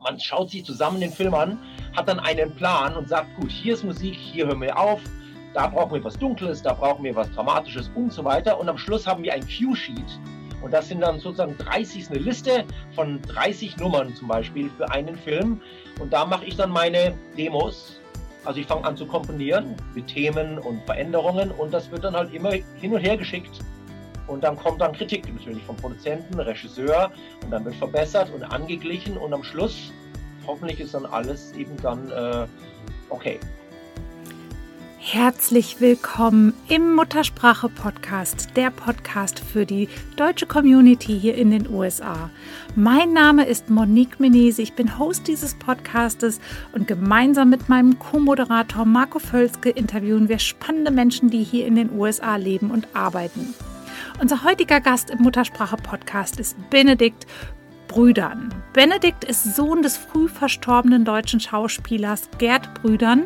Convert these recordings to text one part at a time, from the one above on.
Man schaut sich zusammen den Film an, hat dann einen Plan und sagt, gut, hier ist Musik, hier hören wir auf, da brauchen wir was Dunkles, da brauchen wir was Dramatisches und so weiter. Und am Schluss haben wir ein Cue-Sheet. Und das sind dann sozusagen 30, eine Liste von 30 Nummern zum Beispiel für einen Film. Und da mache ich dann meine Demos. Also ich fange an zu komponieren mit Themen und Veränderungen und das wird dann halt immer hin und her geschickt. Und dann kommt dann Kritik natürlich vom Produzenten, Regisseur und dann wird verbessert und angeglichen und am Schluss hoffentlich ist dann alles eben dann äh, okay. Herzlich willkommen im Muttersprache Podcast, der Podcast für die deutsche Community hier in den USA. Mein Name ist Monique Menese, ich bin Host dieses Podcastes und gemeinsam mit meinem Co-Moderator Marco Völzke interviewen wir spannende Menschen, die hier in den USA leben und arbeiten. Unser heutiger Gast im Muttersprache Podcast ist Benedikt Brüdern. Benedikt ist Sohn des früh verstorbenen deutschen Schauspielers Gerd Brüdern.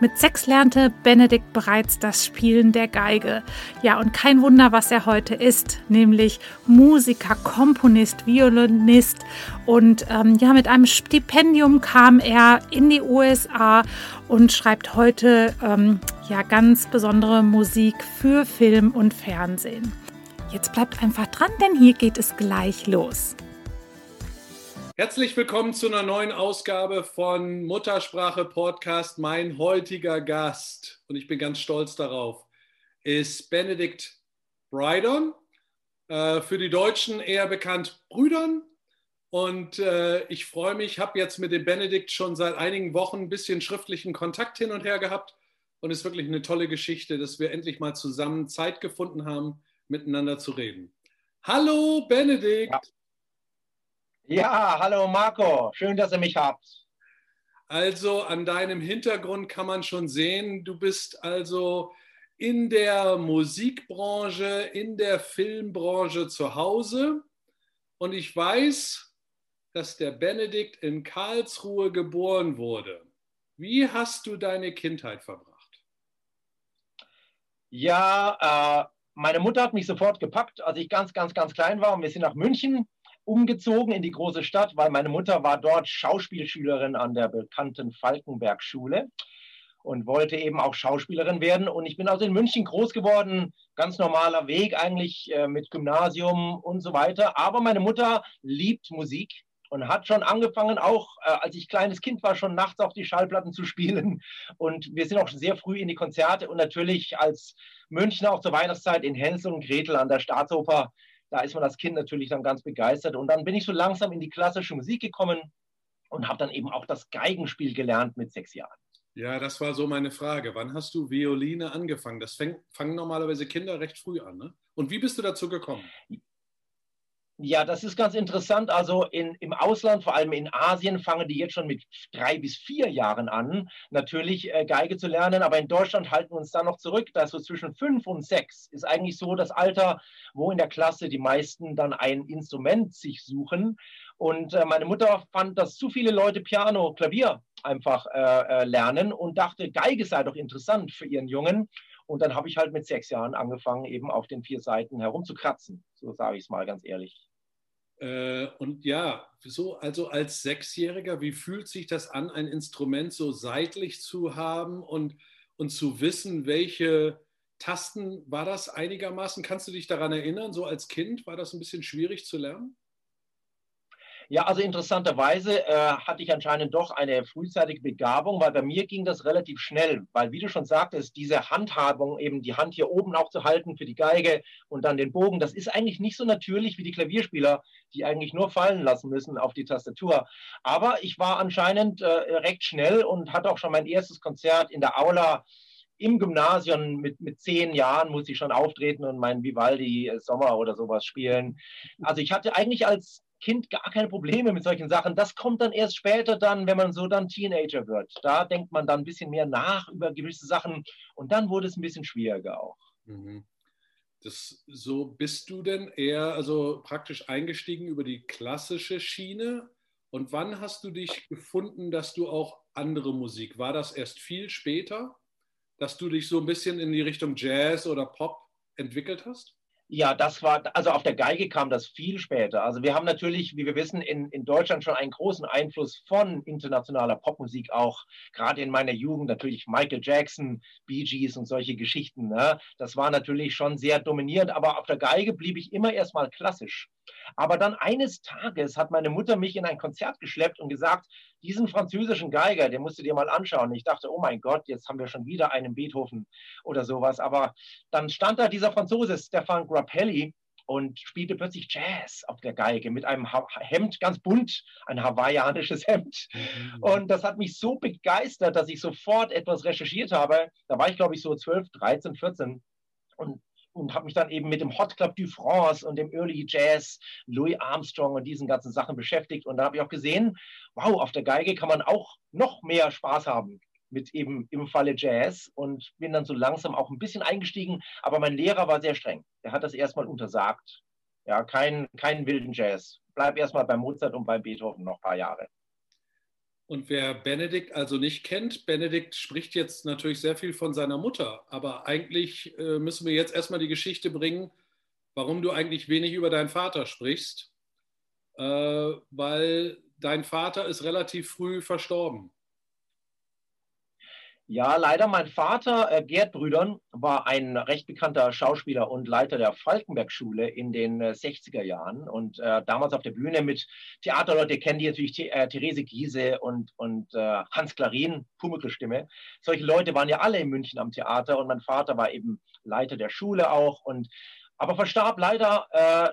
Mit sechs lernte Benedikt bereits das Spielen der Geige. Ja, und kein Wunder, was er heute ist, nämlich Musiker, Komponist, Violinist. Und ähm, ja, mit einem Stipendium kam er in die USA und schreibt heute ähm, ja ganz besondere Musik für Film und Fernsehen. Jetzt bleibt einfach dran, denn hier geht es gleich los. Herzlich willkommen zu einer neuen Ausgabe von Muttersprache Podcast. Mein heutiger Gast, und ich bin ganz stolz darauf, ist Benedikt Brydon. Äh, für die Deutschen eher bekannt Brüdern. Und äh, ich freue mich, habe jetzt mit dem Benedikt schon seit einigen Wochen ein bisschen schriftlichen Kontakt hin und her gehabt. Und es ist wirklich eine tolle Geschichte, dass wir endlich mal zusammen Zeit gefunden haben, miteinander zu reden. Hallo Benedikt. Ja. Ja, hallo Marco, schön, dass ihr mich habt. Also an deinem Hintergrund kann man schon sehen, du bist also in der Musikbranche, in der Filmbranche zu Hause. Und ich weiß, dass der Benedikt in Karlsruhe geboren wurde. Wie hast du deine Kindheit verbracht? Ja, äh, meine Mutter hat mich sofort gepackt, als ich ganz, ganz, ganz klein war. Und wir sind nach München umgezogen in die große Stadt, weil meine Mutter war dort Schauspielschülerin an der bekannten Falkenberg-Schule und wollte eben auch Schauspielerin werden. Und ich bin also in München groß geworden, ganz normaler Weg eigentlich äh, mit Gymnasium und so weiter. Aber meine Mutter liebt Musik und hat schon angefangen, auch äh, als ich kleines Kind war, schon nachts auf die Schallplatten zu spielen. Und wir sind auch schon sehr früh in die Konzerte und natürlich als Münchner auch zur Weihnachtszeit in Hänsel und Gretel an der Staatsoper da ist man als Kind natürlich dann ganz begeistert. Und dann bin ich so langsam in die klassische Musik gekommen und habe dann eben auch das Geigenspiel gelernt mit sechs Jahren. Ja, das war so meine Frage. Wann hast du Violine angefangen? Das fäng, fangen normalerweise Kinder recht früh an. Ne? Und wie bist du dazu gekommen? Ja, das ist ganz interessant. Also in, im Ausland, vor allem in Asien, fangen die jetzt schon mit drei bis vier Jahren an, natürlich äh, Geige zu lernen. Aber in Deutschland halten wir uns da noch zurück. Da ist so zwischen fünf und sechs ist eigentlich so das Alter, wo in der Klasse die meisten dann ein Instrument sich suchen. Und äh, meine Mutter fand, dass zu viele Leute Piano, Klavier einfach äh, äh lernen und dachte, Geige sei doch interessant für ihren Jungen. Und dann habe ich halt mit sechs Jahren angefangen, eben auf den vier Seiten herumzukratzen. So sage ich es mal ganz ehrlich. Äh, und ja, so also als Sechsjähriger, wie fühlt sich das an, ein Instrument so seitlich zu haben und, und zu wissen, welche Tasten war das einigermaßen? Kannst du dich daran erinnern, so als Kind war das ein bisschen schwierig zu lernen? Ja, also interessanterweise äh, hatte ich anscheinend doch eine frühzeitige Begabung, weil bei mir ging das relativ schnell, weil wie du schon sagtest, diese Handhabung, eben die Hand hier oben auch zu halten für die Geige und dann den Bogen, das ist eigentlich nicht so natürlich wie die Klavierspieler, die eigentlich nur fallen lassen müssen auf die Tastatur. Aber ich war anscheinend äh, recht schnell und hatte auch schon mein erstes Konzert in der Aula im Gymnasium mit, mit zehn Jahren muss ich schon auftreten und meinen Vivaldi Sommer oder sowas spielen. Also ich hatte eigentlich als Kind gar keine Probleme mit solchen Sachen. Das kommt dann erst später dann, wenn man so dann Teenager wird. Da denkt man dann ein bisschen mehr nach über gewisse Sachen und dann wurde es ein bisschen schwieriger auch. Mhm. Das, so bist du denn eher also praktisch eingestiegen über die klassische Schiene und wann hast du dich gefunden, dass du auch andere Musik, war das erst viel später, dass du dich so ein bisschen in die Richtung Jazz oder Pop entwickelt hast? Ja, das war, also auf der Geige kam das viel später. Also wir haben natürlich, wie wir wissen, in, in Deutschland schon einen großen Einfluss von internationaler Popmusik auch, gerade in meiner Jugend natürlich Michael Jackson, Bee Gees und solche Geschichten. Ne? Das war natürlich schon sehr dominierend, aber auf der Geige blieb ich immer erstmal klassisch. Aber dann eines Tages hat meine Mutter mich in ein Konzert geschleppt und gesagt, diesen französischen Geiger, den musst du dir mal anschauen. Ich dachte, oh mein Gott, jetzt haben wir schon wieder einen Beethoven oder sowas. Aber dann stand da dieser Franzose, Stefan Grappelli, und spielte plötzlich Jazz auf der Geige mit einem Hemd, ganz bunt, ein hawaiianisches Hemd. Mhm. Und das hat mich so begeistert, dass ich sofort etwas recherchiert habe. Da war ich, glaube ich, so 12, 13, 14 und und habe mich dann eben mit dem Hot Club du France und dem Early Jazz, Louis Armstrong und diesen ganzen Sachen beschäftigt. Und da habe ich auch gesehen, wow, auf der Geige kann man auch noch mehr Spaß haben mit eben im Falle Jazz und bin dann so langsam auch ein bisschen eingestiegen. Aber mein Lehrer war sehr streng. Der hat das erstmal untersagt. Ja, keinen kein wilden Jazz. Bleib erstmal bei Mozart und bei Beethoven noch ein paar Jahre. Und wer Benedikt also nicht kennt, Benedikt spricht jetzt natürlich sehr viel von seiner Mutter, aber eigentlich äh, müssen wir jetzt erstmal die Geschichte bringen, warum du eigentlich wenig über deinen Vater sprichst, äh, weil dein Vater ist relativ früh verstorben. Ja, leider. Mein Vater, äh, Gerd Brüdern, war ein recht bekannter Schauspieler und Leiter der Falkenberg-Schule in den äh, 60er Jahren. Und äh, damals auf der Bühne mit Theaterleute kennen die natürlich äh, Therese Giese und, und äh, Hans Klarin, Pumuckl-Stimme. Solche Leute waren ja alle in München am Theater und mein Vater war eben Leiter der Schule auch. Und aber verstarb leider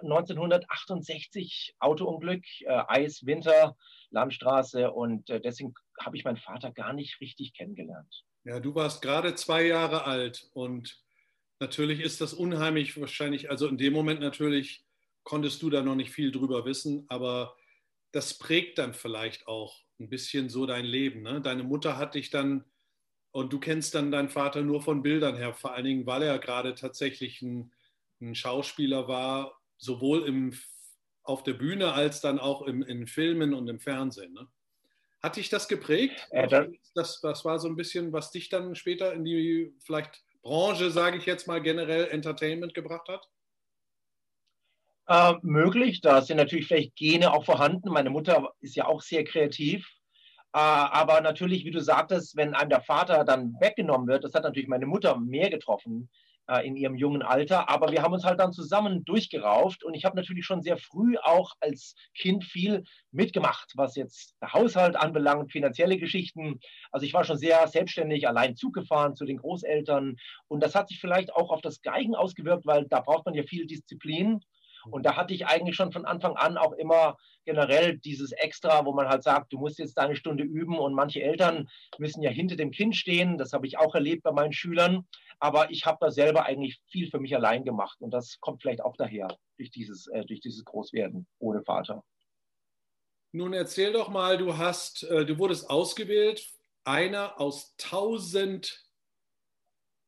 1968 äh, Autounglück, Eis, Winter, Landstraße und deswegen habe ich meinen Vater gar nicht richtig kennengelernt. Ja, du warst gerade zwei Jahre alt und natürlich ist das unheimlich wahrscheinlich, also in dem Moment natürlich konntest du da noch nicht viel drüber wissen, aber das prägt dann vielleicht auch ein bisschen so dein Leben. Ne? Deine Mutter hat dich dann und du kennst dann deinen Vater nur von Bildern her, vor allen Dingen, weil er gerade tatsächlich ein, ein Schauspieler war, sowohl im, auf der Bühne als dann auch im, in Filmen und im Fernsehen. Ne? Hat dich das geprägt? Äh, das, das war so ein bisschen, was dich dann später in die vielleicht Branche, sage ich jetzt mal generell, Entertainment gebracht hat? Äh, möglich, da sind natürlich vielleicht Gene auch vorhanden. Meine Mutter ist ja auch sehr kreativ. Äh, aber natürlich, wie du sagtest, wenn einem der Vater dann weggenommen wird, das hat natürlich meine Mutter mehr getroffen, äh, in ihrem jungen Alter. Aber wir haben uns halt dann zusammen durchgerauft und ich habe natürlich schon sehr früh auch als Kind viel mitgemacht, was jetzt der Haushalt anbelangt, finanzielle Geschichten. Also ich war schon sehr selbstständig, allein Zug gefahren zu den Großeltern und das hat sich vielleicht auch auf das Geigen ausgewirkt, weil da braucht man ja viel Disziplin. Und da hatte ich eigentlich schon von Anfang an auch immer generell dieses Extra, wo man halt sagt, du musst jetzt deine Stunde üben und manche Eltern müssen ja hinter dem Kind stehen. Das habe ich auch erlebt bei meinen Schülern. Aber ich habe da selber eigentlich viel für mich allein gemacht und das kommt vielleicht auch daher durch dieses, äh, durch dieses Großwerden ohne Vater. Nun erzähl doch mal, du hast, äh, du wurdest ausgewählt, einer aus tausend,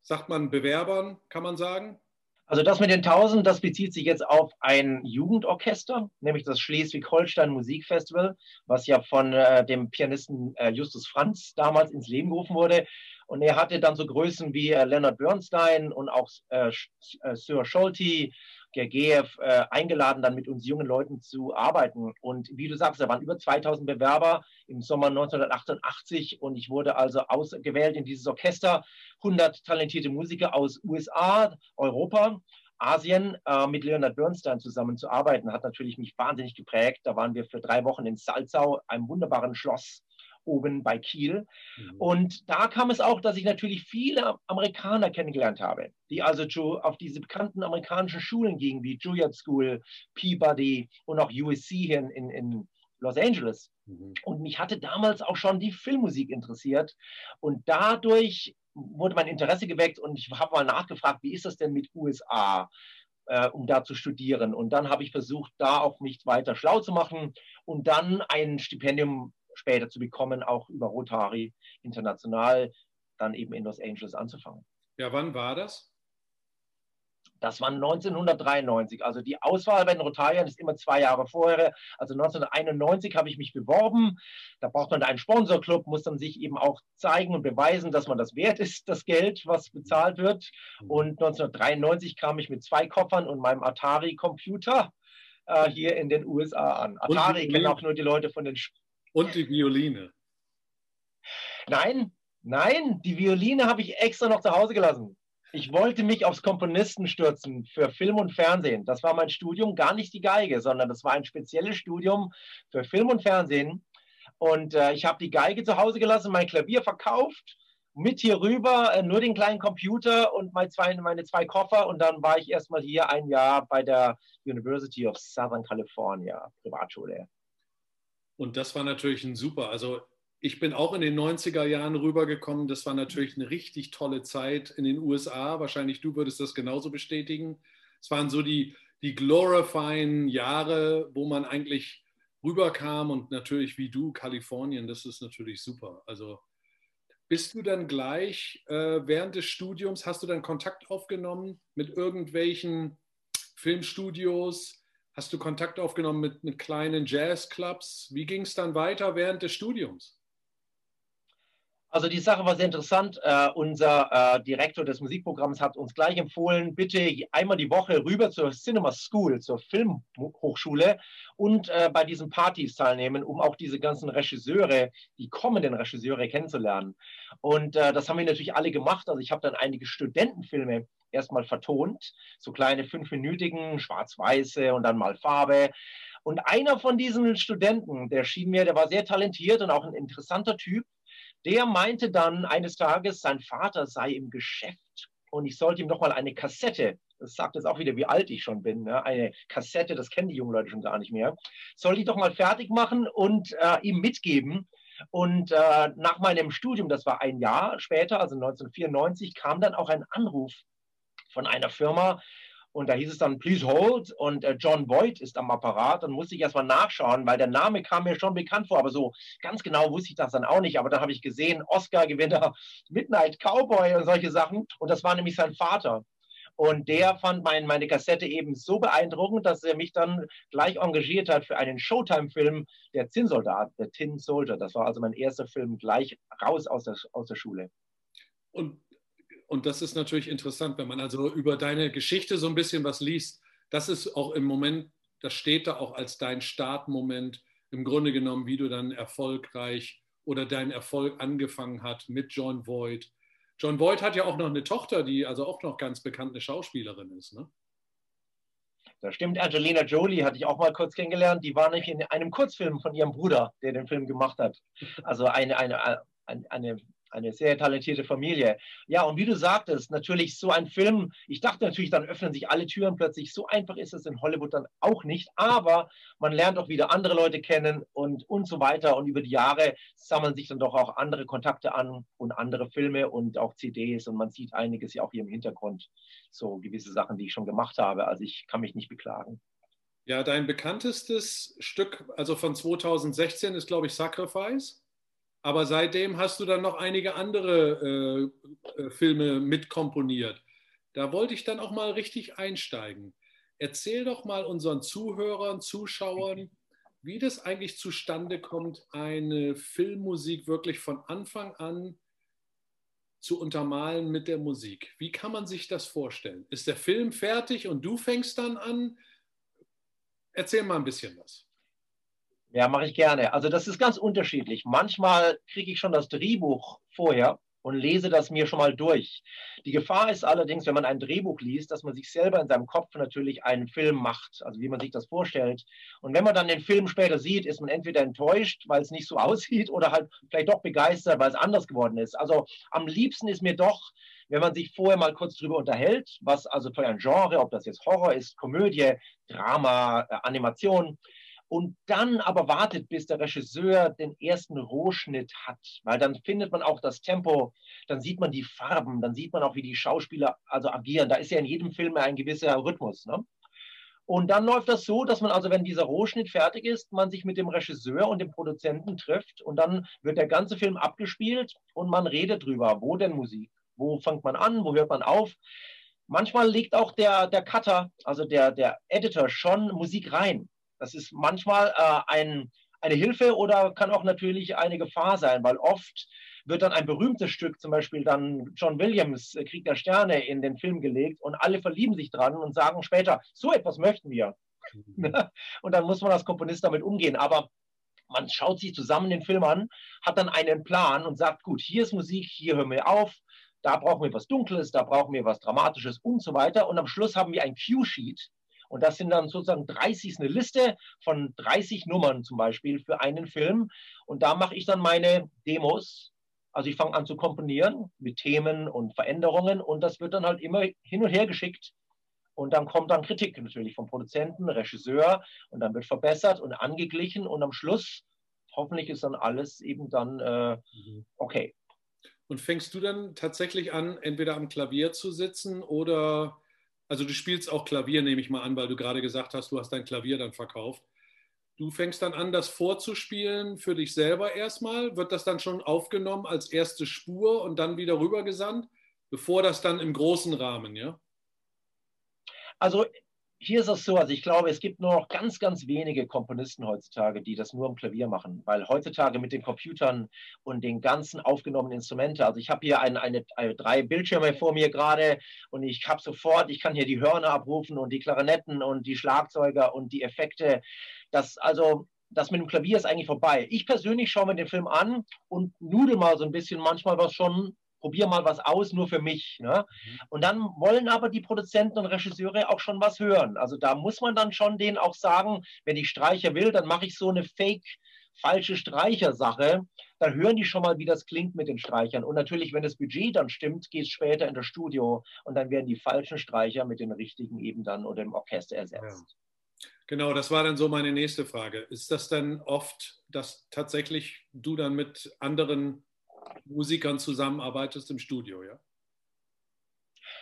sagt man, Bewerbern, kann man sagen? Also das mit den Tausend, das bezieht sich jetzt auf ein Jugendorchester, nämlich das Schleswig-Holstein Musikfestival, was ja von äh, dem Pianisten äh, Justus Franz damals ins Leben gerufen wurde. Und er hatte dann so Größen wie äh, Leonard Bernstein und auch äh, äh, Sir Scholti, Gergiev äh, eingeladen, dann mit uns jungen Leuten zu arbeiten. Und wie du sagst, da waren über 2000 Bewerber im Sommer 1988 und ich wurde also ausgewählt in dieses Orchester. 100 talentierte Musiker aus USA, Europa. Asien äh, mit Leonard Bernstein zusammenzuarbeiten, hat natürlich mich wahnsinnig geprägt. Da waren wir für drei Wochen in Salzau, einem wunderbaren Schloss oben bei Kiel. Mhm. Und da kam es auch, dass ich natürlich viele Amerikaner kennengelernt habe, die also auf diese bekannten amerikanischen Schulen gingen, wie Juilliard School, Peabody und auch USC hier in, in Los Angeles. Mhm. Und mich hatte damals auch schon die Filmmusik interessiert. Und dadurch wurde mein Interesse geweckt und ich habe mal nachgefragt, wie ist das denn mit USA? Äh, um da zu studieren. Und dann habe ich versucht, da auch mich weiter schlau zu machen und dann ein Stipendium später zu bekommen, auch über Rotary international dann eben in Los Angeles anzufangen. Ja, wann war das? Das war 1993. Also die Auswahl bei den Rotariern ist immer zwei Jahre vorher. Also 1991 habe ich mich beworben. Da braucht man einen Sponsorclub, muss dann sich eben auch zeigen und beweisen, dass man das wert ist, das Geld, was bezahlt wird. Mhm. Und 1993 kam ich mit zwei Koffern und meinem Atari-Computer äh, hier in den USA an. Atari kennen auch nur die Leute von den. Und die Violine. Nein, nein, die Violine habe ich extra noch zu Hause gelassen. Ich wollte mich aufs Komponisten stürzen für Film und Fernsehen. Das war mein Studium, gar nicht die Geige, sondern das war ein spezielles Studium für Film und Fernsehen. Und äh, ich habe die Geige zu Hause gelassen, mein Klavier verkauft, mit hier rüber, äh, nur den kleinen Computer und meine zwei, meine zwei Koffer. Und dann war ich erstmal hier ein Jahr bei der University of Southern California, Privatschule. Und das war natürlich ein super, also ich bin auch in den 90er Jahren rübergekommen. Das war natürlich eine richtig tolle Zeit in den USA. Wahrscheinlich du würdest das genauso bestätigen. Es waren so die, die glorifying Jahre, wo man eigentlich rüberkam und natürlich wie du, Kalifornien, das ist natürlich super. Also bist du dann gleich äh, während des Studiums, hast du dann Kontakt aufgenommen mit irgendwelchen Filmstudios? Hast du Kontakt aufgenommen mit, mit kleinen Jazzclubs? Wie ging es dann weiter während des Studiums? Also die Sache war sehr interessant. Uh, unser uh, Direktor des Musikprogramms hat uns gleich empfohlen, bitte einmal die Woche rüber zur Cinema School, zur Filmhochschule und uh, bei diesen Partys teilnehmen, um auch diese ganzen Regisseure, die kommenden Regisseure kennenzulernen. Und das haben wir natürlich alle gemacht. Also ich habe dann einige Studentenfilme erstmal vertont, so kleine fünfminütigen, schwarz-weiße und dann mal Farbe. Und einer von diesen Studenten, der schien mir, der war sehr talentiert und auch ein interessanter Typ, der meinte dann eines Tages, sein Vater sei im Geschäft und ich sollte ihm nochmal eine Kassette, das sagt jetzt auch wieder, wie alt ich schon bin, ne? eine Kassette, das kennen die jungen Leute schon gar nicht mehr, sollte ich doch mal fertig machen und äh, ihm mitgeben. Und äh, nach meinem Studium, das war ein Jahr später, also 1994, kam dann auch ein Anruf von einer Firma, und da hieß es dann, please hold. Und äh, John Boyd ist am Apparat. Dann musste ich erstmal nachschauen, weil der Name kam mir schon bekannt vor. Aber so ganz genau wusste ich das dann auch nicht. Aber dann habe ich gesehen, Oscar-Gewinner, Midnight Cowboy und solche Sachen. Und das war nämlich sein Vater. Und der fand mein, meine Kassette eben so beeindruckend, dass er mich dann gleich engagiert hat für einen Showtime-Film, der Zinnsoldat, der Tin Soldier. Das war also mein erster Film gleich raus aus der, aus der Schule. Und und das ist natürlich interessant, wenn man also über deine Geschichte so ein bisschen was liest. Das ist auch im Moment, das steht da auch als dein Startmoment im Grunde genommen, wie du dann erfolgreich oder dein Erfolg angefangen hat mit John Voight. John Voight hat ja auch noch eine Tochter, die also auch noch ganz bekannte Schauspielerin ist, ne? Das stimmt, Angelina Jolie hatte ich auch mal kurz kennengelernt. Die war nämlich in einem Kurzfilm von ihrem Bruder, der den Film gemacht hat. Also eine, eine, eine, eine eine sehr talentierte Familie. Ja, und wie du sagtest, natürlich so ein Film, ich dachte natürlich, dann öffnen sich alle Türen plötzlich. So einfach ist es in Hollywood dann auch nicht, aber man lernt auch wieder andere Leute kennen und, und so weiter. Und über die Jahre sammeln sich dann doch auch andere Kontakte an und andere Filme und auch CDs und man sieht einiges ja auch hier im Hintergrund. So gewisse Sachen, die ich schon gemacht habe. Also ich kann mich nicht beklagen. Ja, dein bekanntestes Stück, also von 2016, ist, glaube ich, Sacrifice. Aber seitdem hast du dann noch einige andere äh, äh, Filme mitkomponiert. Da wollte ich dann auch mal richtig einsteigen. Erzähl doch mal unseren Zuhörern, Zuschauern, wie das eigentlich zustande kommt, eine Filmmusik wirklich von Anfang an zu untermalen mit der Musik. Wie kann man sich das vorstellen? Ist der Film fertig und du fängst dann an? Erzähl mal ein bisschen was. Ja, mache ich gerne. Also das ist ganz unterschiedlich. Manchmal kriege ich schon das Drehbuch vorher und lese das mir schon mal durch. Die Gefahr ist allerdings, wenn man ein Drehbuch liest, dass man sich selber in seinem Kopf natürlich einen Film macht, also wie man sich das vorstellt. Und wenn man dann den Film später sieht, ist man entweder enttäuscht, weil es nicht so aussieht, oder halt vielleicht doch begeistert, weil es anders geworden ist. Also am liebsten ist mir doch, wenn man sich vorher mal kurz drüber unterhält, was also für ein Genre, ob das jetzt Horror ist, Komödie, Drama, äh, Animation, und dann aber wartet, bis der Regisseur den ersten Rohschnitt hat, weil dann findet man auch das Tempo, dann sieht man die Farben, dann sieht man auch, wie die Schauspieler also agieren. Da ist ja in jedem Film ein gewisser Rhythmus. Ne? Und dann läuft das so, dass man also, wenn dieser Rohschnitt fertig ist, man sich mit dem Regisseur und dem Produzenten trifft und dann wird der ganze Film abgespielt und man redet drüber, wo denn Musik, wo fängt man an, wo hört man auf. manchmal legt auch der, der Cutter, also der, der Editor, schon Musik rein. Das ist manchmal äh, ein, eine Hilfe oder kann auch natürlich eine Gefahr sein, weil oft wird dann ein berühmtes Stück, zum Beispiel dann John Williams, äh, Krieg der Sterne, in den Film gelegt und alle verlieben sich dran und sagen später, so etwas möchten wir. Mhm. und dann muss man als Komponist damit umgehen. Aber man schaut sich zusammen den Film an, hat dann einen Plan und sagt, gut, hier ist Musik, hier hören wir auf, da brauchen wir was Dunkles, da brauchen wir was Dramatisches und so weiter. Und am Schluss haben wir ein Cue-Sheet. Und das sind dann sozusagen 30, eine Liste von 30 Nummern zum Beispiel für einen Film. Und da mache ich dann meine Demos. Also ich fange an zu komponieren mit Themen und Veränderungen und das wird dann halt immer hin und her geschickt. Und dann kommt dann Kritik natürlich vom Produzenten, Regisseur und dann wird verbessert und angeglichen und am Schluss hoffentlich ist dann alles eben dann äh, mhm. okay. Und fängst du dann tatsächlich an, entweder am Klavier zu sitzen oder, also du spielst auch Klavier, nehme ich mal an, weil du gerade gesagt hast, du hast dein Klavier dann verkauft. Du fängst dann an, das vorzuspielen für dich selber erstmal. Wird das dann schon aufgenommen als erste Spur und dann wieder rübergesandt, bevor das dann im großen Rahmen, ja? Also hier ist es so, also ich glaube, es gibt nur noch ganz, ganz wenige Komponisten heutzutage, die das nur am Klavier machen, weil heutzutage mit den Computern und den ganzen aufgenommenen Instrumenten, also ich habe hier ein, eine, eine, drei Bildschirme vor mir gerade und ich habe sofort, ich kann hier die Hörner abrufen und die Klarinetten und die Schlagzeuger und die Effekte. Das also das mit dem Klavier ist eigentlich vorbei. Ich persönlich schaue mir den Film an und nudel mal so ein bisschen manchmal was schon probiere mal was aus, nur für mich. Ne? Mhm. Und dann wollen aber die Produzenten und Regisseure auch schon was hören. Also da muss man dann schon denen auch sagen, wenn ich Streicher will, dann mache ich so eine Fake falsche Streichersache, dann hören die schon mal, wie das klingt mit den Streichern. Und natürlich, wenn das Budget dann stimmt, geht es später in das Studio und dann werden die falschen Streicher mit den richtigen eben dann oder im Orchester ersetzt. Ja. Genau, das war dann so meine nächste Frage. Ist das dann oft, dass tatsächlich du dann mit anderen Musikern zusammenarbeitest im Studio, ja?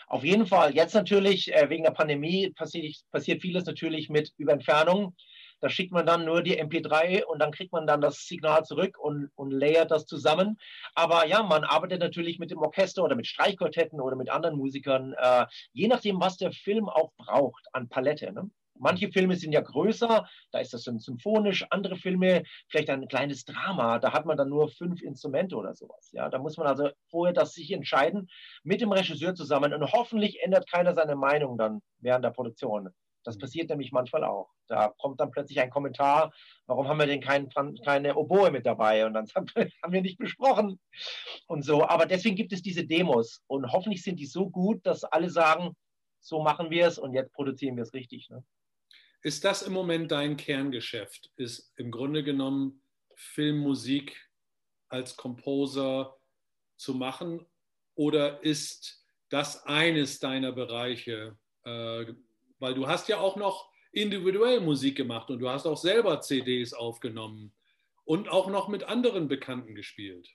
Auf jeden Fall. Jetzt natürlich äh, wegen der Pandemie passiert, passiert vieles natürlich mit über Entfernung. Da schickt man dann nur die MP3 und dann kriegt man dann das Signal zurück und, und layert das zusammen. Aber ja, man arbeitet natürlich mit dem Orchester oder mit Streichquartetten oder mit anderen Musikern, äh, je nachdem, was der Film auch braucht an Palette. Ne? Manche Filme sind ja größer, da ist das dann symphonisch. Andere Filme, vielleicht ein kleines Drama, da hat man dann nur fünf Instrumente oder sowas. Ja, da muss man also vorher das sich entscheiden mit dem Regisseur zusammen und hoffentlich ändert keiner seine Meinung dann während der Produktion. Das passiert nämlich manchmal auch. Da kommt dann plötzlich ein Kommentar, warum haben wir denn kein, keine Oboe mit dabei? Und dann haben wir nicht besprochen und so. Aber deswegen gibt es diese Demos und hoffentlich sind die so gut, dass alle sagen, so machen wir es und jetzt produzieren wir es richtig. Ne? Ist das im Moment dein Kerngeschäft? Ist im Grunde genommen Filmmusik als Composer zu machen? Oder ist das eines deiner Bereiche? Äh, weil du hast ja auch noch individuell Musik gemacht und du hast auch selber CDs aufgenommen und auch noch mit anderen Bekannten gespielt.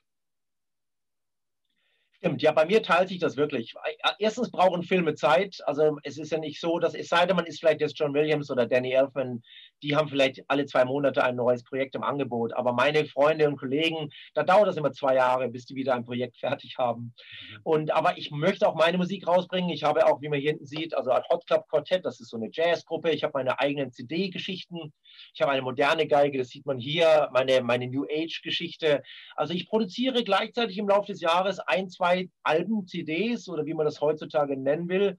Stimmt, ja, bei mir teilt sich das wirklich. Erstens brauchen Filme Zeit. Also es ist ja nicht so, dass es sei denn, man ist vielleicht jetzt John Williams oder Danny Elfman, die haben vielleicht alle zwei Monate ein neues Projekt im Angebot. Aber meine Freunde und Kollegen, da dauert das immer zwei Jahre, bis die wieder ein Projekt fertig haben. Mhm. Und aber ich möchte auch meine Musik rausbringen. Ich habe auch, wie man hier hinten sieht, also ein Hot Club Quartett, das ist so eine Jazzgruppe. Ich habe meine eigenen CD-Geschichten. Ich habe eine moderne Geige, das sieht man hier, meine, meine New Age-Geschichte. Also ich produziere gleichzeitig im Laufe des Jahres ein, zwei Alben, CDs oder wie man das heutzutage nennen will.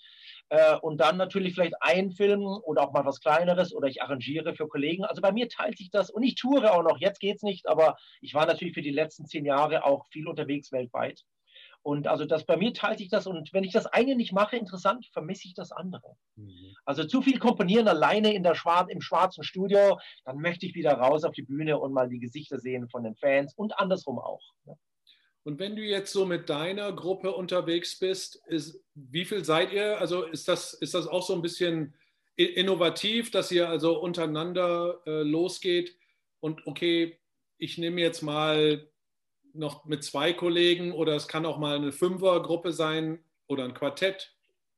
Äh, und dann natürlich vielleicht ein Film oder auch mal was Kleineres oder ich arrangiere für Kollegen. Also bei mir teilt sich das und ich toure auch noch. Jetzt geht es nicht, aber ich war natürlich für die letzten zehn Jahre auch viel unterwegs weltweit. Und also das bei mir teilt sich das und wenn ich das eine nicht mache, interessant, vermisse ich das andere. Mhm. Also zu viel komponieren alleine in der Schwar im schwarzen Studio, dann möchte ich wieder raus auf die Bühne und mal die Gesichter sehen von den Fans und andersrum auch. Ne? Und wenn du jetzt so mit deiner Gruppe unterwegs bist, ist, wie viel seid ihr? Also ist das, ist das auch so ein bisschen innovativ, dass ihr also untereinander äh, losgeht und okay, ich nehme jetzt mal noch mit zwei Kollegen oder es kann auch mal eine Fünfergruppe sein oder ein Quartett?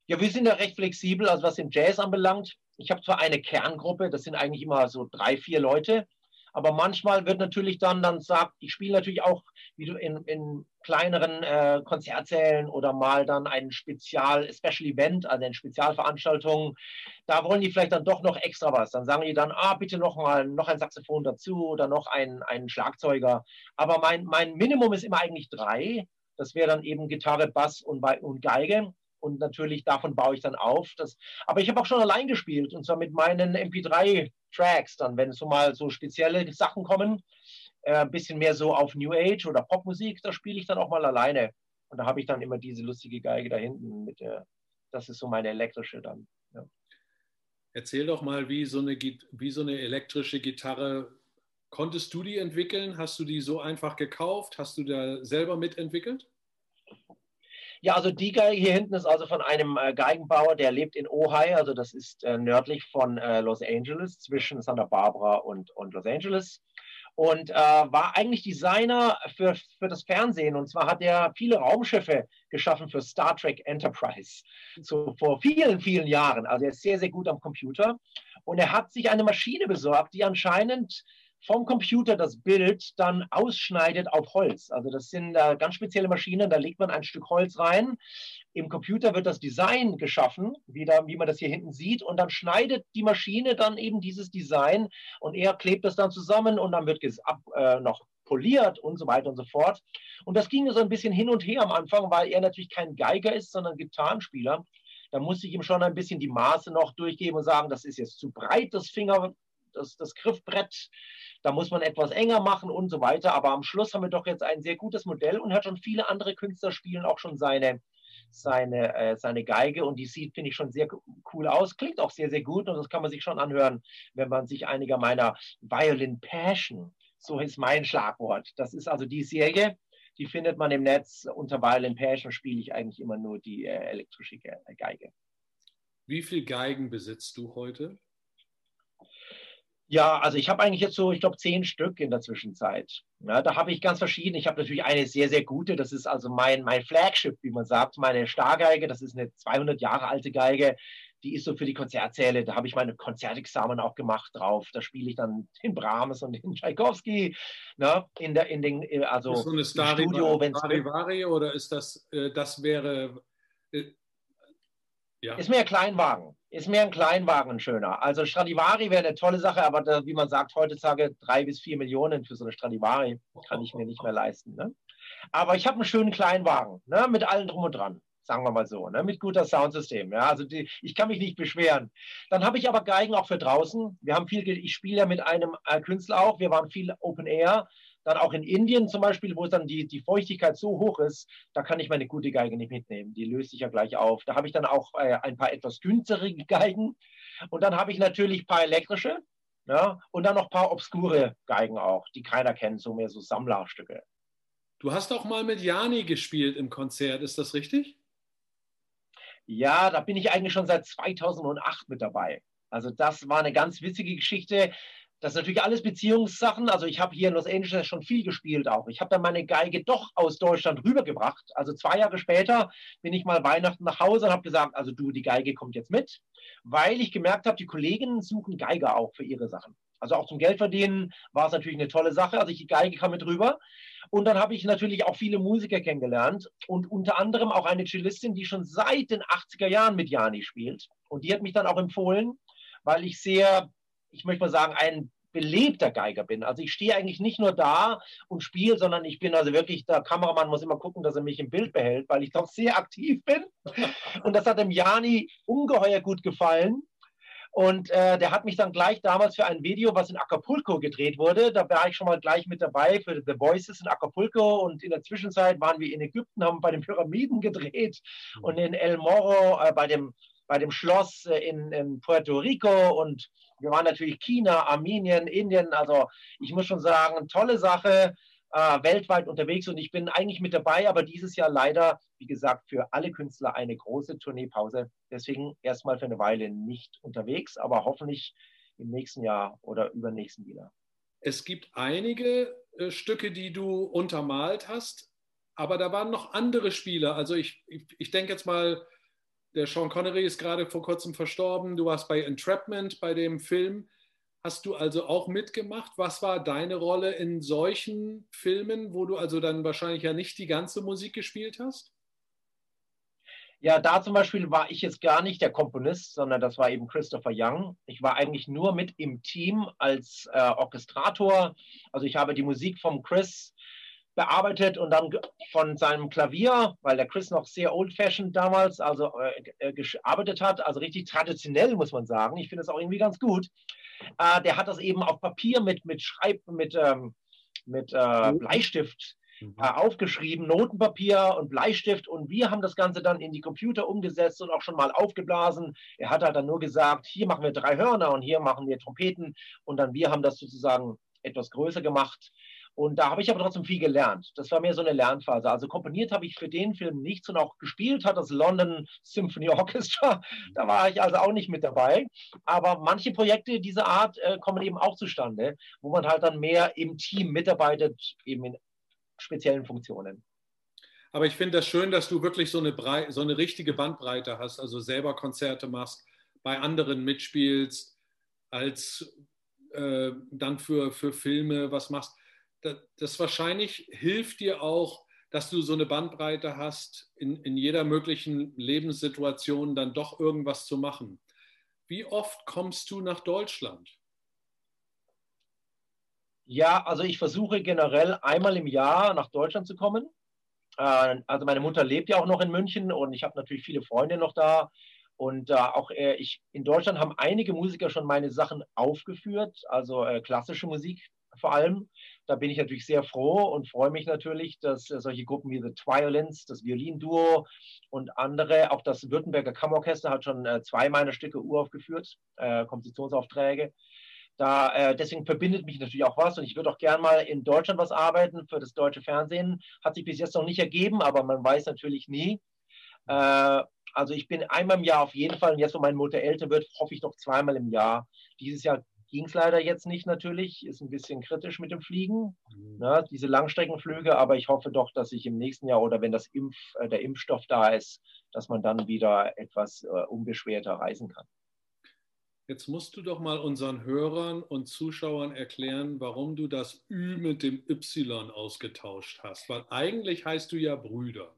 Ja, wir sind ja recht flexibel, also was den Jazz anbelangt. Ich habe zwar eine Kerngruppe, das sind eigentlich immer so drei, vier Leute, Aber manchmal wird natürlich dann, dann sagt, ich spiele natürlich auch wie du in, in kleineren äh, Konzertsälen oder mal dann ein Spezial, Special Event, also eine Spezialveranstaltung. Da wollen die vielleicht dann doch noch extra was. Dann sagen die dann, ah, bitte noch mal noch ein Saxophon dazu oder noch ein, ein Schlagzeuger. Aber mein, mein Minimum ist immer eigentlich drei. Das wäre dann eben Gitarre, Bass und, und Geige und natürlich davon baue ich dann auf. Das, aber ich habe auch schon allein gespielt und zwar mit meinen MP3-Tracks, dann, wenn so mal so spezielle Sachen kommen, äh, ein bisschen mehr so auf New Age oder Popmusik, da spiele ich dann auch mal alleine. Und da habe ich dann immer diese lustige Geige da hinten mit der, das ist so meine elektrische dann. Ja. Erzähl doch mal, wie so, eine, wie so eine elektrische Gitarre, konntest du die entwickeln? Hast du die so einfach gekauft? Hast du da selber mitentwickelt? Ja, also die Geige hier hinten ist also von einem äh, Geigenbauer, der lebt in Ojai, also das ist äh, nördlich von äh, Los Angeles, zwischen Santa Barbara und, und Los Angeles. Und äh, war eigentlich Designer für, für das Fernsehen. Und zwar hat er viele Raumschiffe geschaffen für Star Trek Enterprise. So vor vielen, vielen Jahren. Also er ist sehr, sehr gut am Computer. Und er hat sich eine Maschine besorgt, die anscheinend vom Computer das Bild dann ausschneidet auf Holz. Also das sind äh, ganz spezielle Maschinen, da legt man ein Stück Holz rein. Im Computer wird das Design geschaffen, wie, da, wie man das hier hinten sieht, und dann schneidet die Maschine dann eben dieses Design und er klebt das dann zusammen und dann wird es ab, äh, noch poliert und so weiter und so fort. Und das ging so ein bisschen hin und her am Anfang, weil er natürlich kein Geiger ist, sondern Gitarrenspieler. Da musste ich ihm schon ein bisschen die Maße noch durchgeben und sagen, das ist jetzt zu breit, das Finger, das, das Griffbrett da muss man etwas enger machen und so weiter. Aber am Schluss haben wir doch jetzt ein sehr gutes Modell und hat schon viele andere Künstler spielen auch schon seine, seine, äh, seine Geige und die sieht, finde ich, schon sehr cool aus. Klingt auch sehr, sehr gut und das kann man sich schon anhören, wenn man sich einiger meiner Violin Passion, so ist mein Schlagwort. Das ist also die Serie, die findet man im Netz. Unter Violin Passion spiele ich eigentlich immer nur die äh, elektrische Geige. Wie viele Geigen besitzt du heute? Ja, also ich habe eigentlich jetzt so, ich glaube, zehn Stück in der Zwischenzeit. Ja, da habe ich ganz verschiedene. Ich habe natürlich eine sehr, sehr gute. Das ist also mein, mein Flagship, wie man sagt, meine Stargeige. Das ist eine 200 Jahre alte Geige. Die ist so für die Konzertsäle. Da habe ich meine Konzertexamen auch gemacht drauf. Da spiele ich dann in Brahms und in Tchaikovsky. Ne, in, der, in den, äh, also ist so eine Stadivari, Studio, Stadivari oder ist das, äh, das wäre äh, ja. Ist mehr ein Kleinwagen. Ist mehr ein Kleinwagen schöner. Also Stradivari wäre eine tolle Sache, aber da, wie man sagt, heutzutage drei bis vier Millionen für so eine Stradivari kann ich mir nicht mehr leisten. Ne? Aber ich habe einen schönen Kleinwagen ne? mit allem drum und dran sagen wir mal so, ne? mit guter Soundsystem. Ja? Also die, ich kann mich nicht beschweren. Dann habe ich aber Geigen auch für draußen. Wir haben viel, ich spiele ja mit einem äh, Künstler auch. Wir waren viel Open Air. Dann auch in Indien zum Beispiel, wo dann die, die Feuchtigkeit so hoch ist, da kann ich meine gute Geige nicht mitnehmen. Die löst sich ja gleich auf. Da habe ich dann auch äh, ein paar etwas günstigere Geigen. Und dann habe ich natürlich ein paar elektrische. Ja, und dann noch ein paar obskure Geigen auch, die keiner kennt, so mehr so Sammlerstücke. Du hast auch mal mit Jani gespielt im Konzert, ist das richtig? Ja, da bin ich eigentlich schon seit 2008 mit dabei. Also das war eine ganz witzige Geschichte. Das ist natürlich alles Beziehungssachen. Also ich habe hier in Los Angeles schon viel gespielt auch. Ich habe dann meine Geige doch aus Deutschland rübergebracht. Also zwei Jahre später bin ich mal Weihnachten nach Hause und habe gesagt, also du, die Geige kommt jetzt mit, weil ich gemerkt habe, die Kolleginnen suchen Geiger auch für ihre Sachen. Also auch zum Geld verdienen war es natürlich eine tolle Sache. Also ich, die Geige kam mit rüber. Und dann habe ich natürlich auch viele Musiker kennengelernt und unter anderem auch eine Cellistin, die schon seit den 80er Jahren mit Jani spielt. Und die hat mich dann auch empfohlen, weil ich sehr ich möchte mal sagen, ein belebter Geiger bin. Also ich stehe eigentlich nicht nur da und spiele, sondern ich bin also wirklich, der Kameramann muss immer gucken, dass er mich im Bild behält, weil ich doch sehr aktiv bin. Und das hat dem Jani ungeheuer gut gefallen. Und äh, der hat mich dann gleich damals für ein Video, was in Acapulco gedreht wurde, da war ich schon mal gleich mit dabei für The Voices in Acapulco. Und in der Zwischenzeit waren wir in Ägypten, haben bei den Pyramiden gedreht und in El Moro äh, bei dem bei dem Schloss äh, in, in, Puerto Rico und wir waren natürlich China, Armenien, Indien. Also ich muss schon sagen, tolle Sache, äh, weltweit unterwegs und ich bin eigentlich mit dabei, aber dieses Jahr leider, wie gesagt, für alle Künstler eine große Tourneepause. Deswegen erstmal für eine Weile nicht unterwegs, aber hoffentlich im nächsten Jahr oder übernächsten wieder. Es gibt einige äh, Stücke, die du untermalt hast, aber da waren noch andere Spieler. Also ich, ich, ich denke jetzt mal der Sean Connery ist gerade vor kurzem verstorben. Du warst bei Entrapment, bei dem Film. hast du also auch mitgemacht. Was war deine Rolle in solchen Filmen, wo du also dann wahrscheinlich ja nicht die ganze Musik gespielt hast? Ja, da zum Beispiel war ich jetzt gar nicht der Komponist, sondern das war eben Christopher Young. Ich war eigentlich nur mit im Team als äh, Orchestrator. Also ich habe die Musik vom Chris bearbeitet und dann von seinem Klavier, weil der Chris noch sehr old-fashioned damals also äh, äh, gearbeitet hat, also richtig traditionell muss man sagen. Ich finde es auch irgendwie ganz gut. Äh, der hat das eben auf Papier mit mit Schreib mit ähm, mit äh, mhm. Bleistift mhm. Äh, aufgeschrieben, Notenpapier und Bleistift und wir haben das Ganze dann in die Computer umgesetzt und auch schon mal aufgeblasen. Er hat halt dann nur gesagt, hier machen wir drei Hörner und hier machen wir Trompeten und dann wir haben das sozusagen etwas größer gemacht und da habe ich aber trotzdem viel gelernt. Das war mehr so eine Lernphase. Also komponiert habe ich für den Film nichts und auch gespielt hat das London Symphony Orchestra. Da war ich also auch nicht mit dabei. Aber manche Projekte dieser Art äh, kommen eben auch zustande, wo man halt dann mehr im Team mitarbeitet, eben in speziellen Funktionen. Aber ich finde das schön, dass du wirklich so eine, Brei so eine richtige Bandbreite hast, also selber Konzerte machst, bei anderen mitspielst, als äh, dann für, für Filme was machst das wahrscheinlich hilft dir auch, dass du so eine Bandbreite hast, in, in jeder möglichen Lebenssituation dann doch irgendwas zu machen. Wie oft kommst du nach Deutschland? Ja, also ich versuche generell einmal im Jahr nach Deutschland zu kommen. Äh, also meine Mutter lebt ja auch noch in München und ich habe natürlich viele Freunde noch da. Und äh, auch äh, ich, in Deutschland haben einige Musiker schon meine Sachen aufgeführt, also äh, klassische Musik vor allem. Da bin ich natürlich sehr froh und freue mich natürlich, dass äh, solche Gruppen wie The Violins, das Violinduo und andere, auch das Württemberger Kammerorchester hat schon äh, zwei meiner Stücke uraufgeführt, äh, Kompositionsaufträge. Da, äh, deswegen verbindet mich natürlich auch was und ich würde auch gern mal in Deutschland was arbeiten für das deutsche Fernsehen. Hat sich bis jetzt noch nicht ergeben, aber man weiß natürlich nie. Äh, also ich bin einmal im Jahr auf jeden Fall, und jetzt, wo meine Mutter älter wird, hoffe ich noch zweimal im Jahr. Dieses Jahr Ging es leider jetzt nicht natürlich, ist ein bisschen kritisch mit dem Fliegen, mhm. ne, diese Langstreckenflüge, aber ich hoffe doch, dass ich im nächsten Jahr oder wenn das Impf, äh, der Impfstoff da ist, dass man dann wieder etwas äh, unbeschwerter reisen kann. Jetzt musst du doch mal unseren Hörern und Zuschauern erklären, warum du das Ü mit dem Y ausgetauscht hast, weil eigentlich heißt du ja Brüder.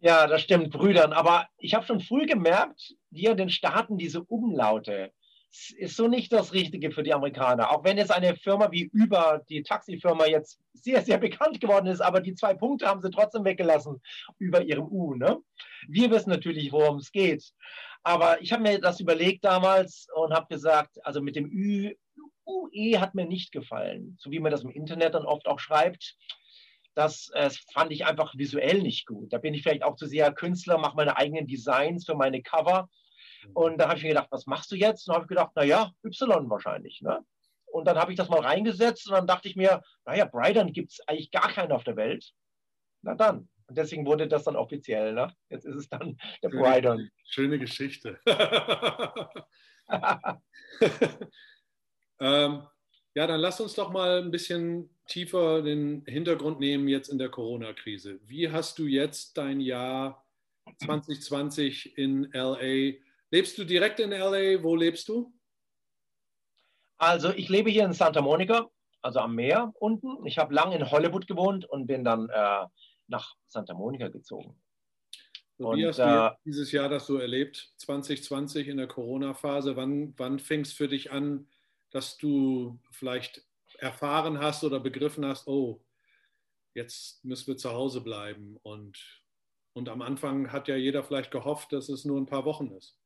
Ja, das stimmt, Brüdern. Aber ich habe schon früh gemerkt, hier in den Staaten diese Umlaute, ist so nicht das Richtige für die Amerikaner. Auch wenn jetzt eine Firma wie Uber, die Taxifirma, jetzt sehr, sehr bekannt geworden ist, aber die zwei Punkte haben sie trotzdem weggelassen über ihrem U. Ne? Wir wissen natürlich, worum es geht. Aber ich habe mir das überlegt damals und habe gesagt, also mit dem Ü, UE hat mir nicht gefallen, so wie man das im Internet dann oft auch schreibt. Das äh, fand ich einfach visuell nicht gut. Da bin ich vielleicht auch zu sehr Künstler, mache meine eigenen Designs für meine Cover und da habe ich mir gedacht, was machst du jetzt? Und dann habe ich gedacht, naja, Y wahrscheinlich. Ne? Und dann habe ich das mal reingesetzt und dann dachte ich mir, naja, Brydon gibt es eigentlich gar keinen auf der Welt. Na dann. Und deswegen wurde das dann offiziell. Ne? Jetzt ist es dann der schöne, Brydon. Schöne Geschichte. ähm, ja, dann lass uns doch mal ein bisschen tiefer den Hintergrund nehmen jetzt in der Corona-Krise. Wie hast du jetzt dein Jahr 2020 in LA Lebst du direkt in LA? Wo lebst du? Also ich lebe hier in Santa Monica, also am Meer unten. Ich habe lange in Hollywood gewohnt und bin dann äh, nach Santa Monica gezogen. So, wie und, hast du äh, dieses Jahr das so erlebt, 2020 in der Corona-Phase? Wann, wann fing es für dich an, dass du vielleicht erfahren hast oder begriffen hast, oh, jetzt müssen wir zu Hause bleiben? Und, und am Anfang hat ja jeder vielleicht gehofft, dass es nur ein paar Wochen ist.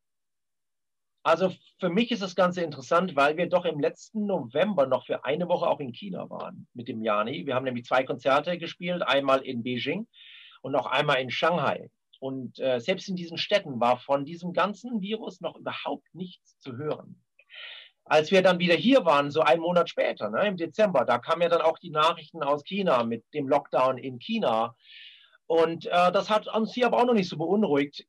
Also für mich ist das Ganze interessant, weil wir doch im letzten November noch für eine Woche auch in China waren mit dem Jani. Wir haben nämlich zwei Konzerte gespielt, einmal in Beijing und noch einmal in Shanghai. Und äh, selbst in diesen Städten war von diesem ganzen Virus noch überhaupt nichts zu hören. Als wir dann wieder hier waren, so einen Monat später, ne, im Dezember, da kamen ja dann auch die Nachrichten aus China mit dem Lockdown in China. Und äh, das hat uns hier aber auch noch nicht so beunruhigt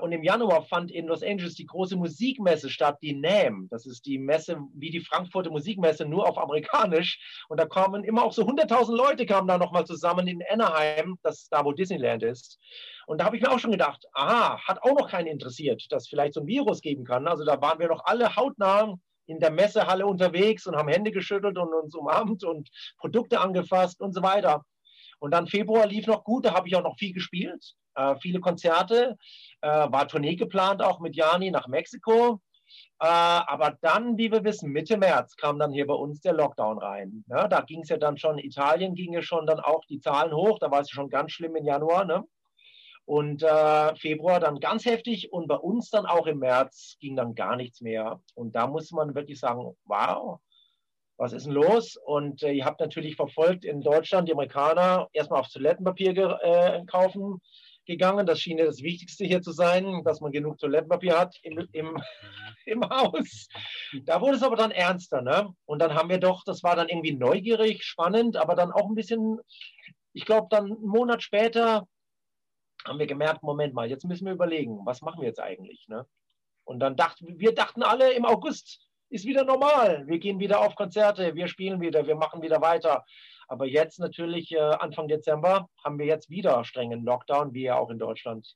und im Januar fand in Los Angeles die große Musikmesse statt, die NAM. Das ist die Messe wie die Frankfurter Musikmesse, nur auf amerikanisch. Und da kamen immer auch so 100.000 Leute kamen da nochmal zusammen in Anaheim, das da, wo Disneyland ist. Und da habe ich mir auch schon gedacht, aha, hat auch noch keinen interessiert, dass vielleicht so ein Virus geben kann. Also da waren wir doch alle hautnah in der Messehalle unterwegs und haben Hände geschüttelt und uns umarmt und Produkte angefasst und so weiter. Und dann Februar lief noch gut, da habe ich auch noch viel gespielt, äh, viele Konzerte, äh, war Tournee geplant auch mit Jani nach Mexiko. Äh, aber dann, wie wir wissen, Mitte März kam dann hier bei uns der Lockdown rein. Ja, da ging es ja dann schon, Italien ging ja schon dann auch die Zahlen hoch, da war es schon ganz schlimm im Januar. Ne? Und äh, Februar dann ganz heftig und bei uns dann auch im März ging dann gar nichts mehr. Und da muss man wirklich sagen, wow, was ist denn los? Und äh, ihr habt natürlich verfolgt in Deutschland die Amerikaner erstmal auf Toilettenpapier äh, kaufen gegangen. Das schien ja das Wichtigste hier zu sein, dass man genug Toilettenpapier hat im, im, im Haus. Da wurde es aber dann ernster. Ne? Und dann haben wir doch, das war dann irgendwie neugierig, spannend, aber dann auch ein bisschen, ich glaube, dann einen Monat später haben wir gemerkt, Moment mal, jetzt müssen wir überlegen, was machen wir jetzt eigentlich? Ne? Und dann dachten wir dachten alle im August, ist wieder normal. Wir gehen wieder auf Konzerte, wir spielen wieder, wir machen wieder weiter. Aber jetzt natürlich, äh, Anfang Dezember, haben wir jetzt wieder strengen Lockdown, wie ja auch in Deutschland.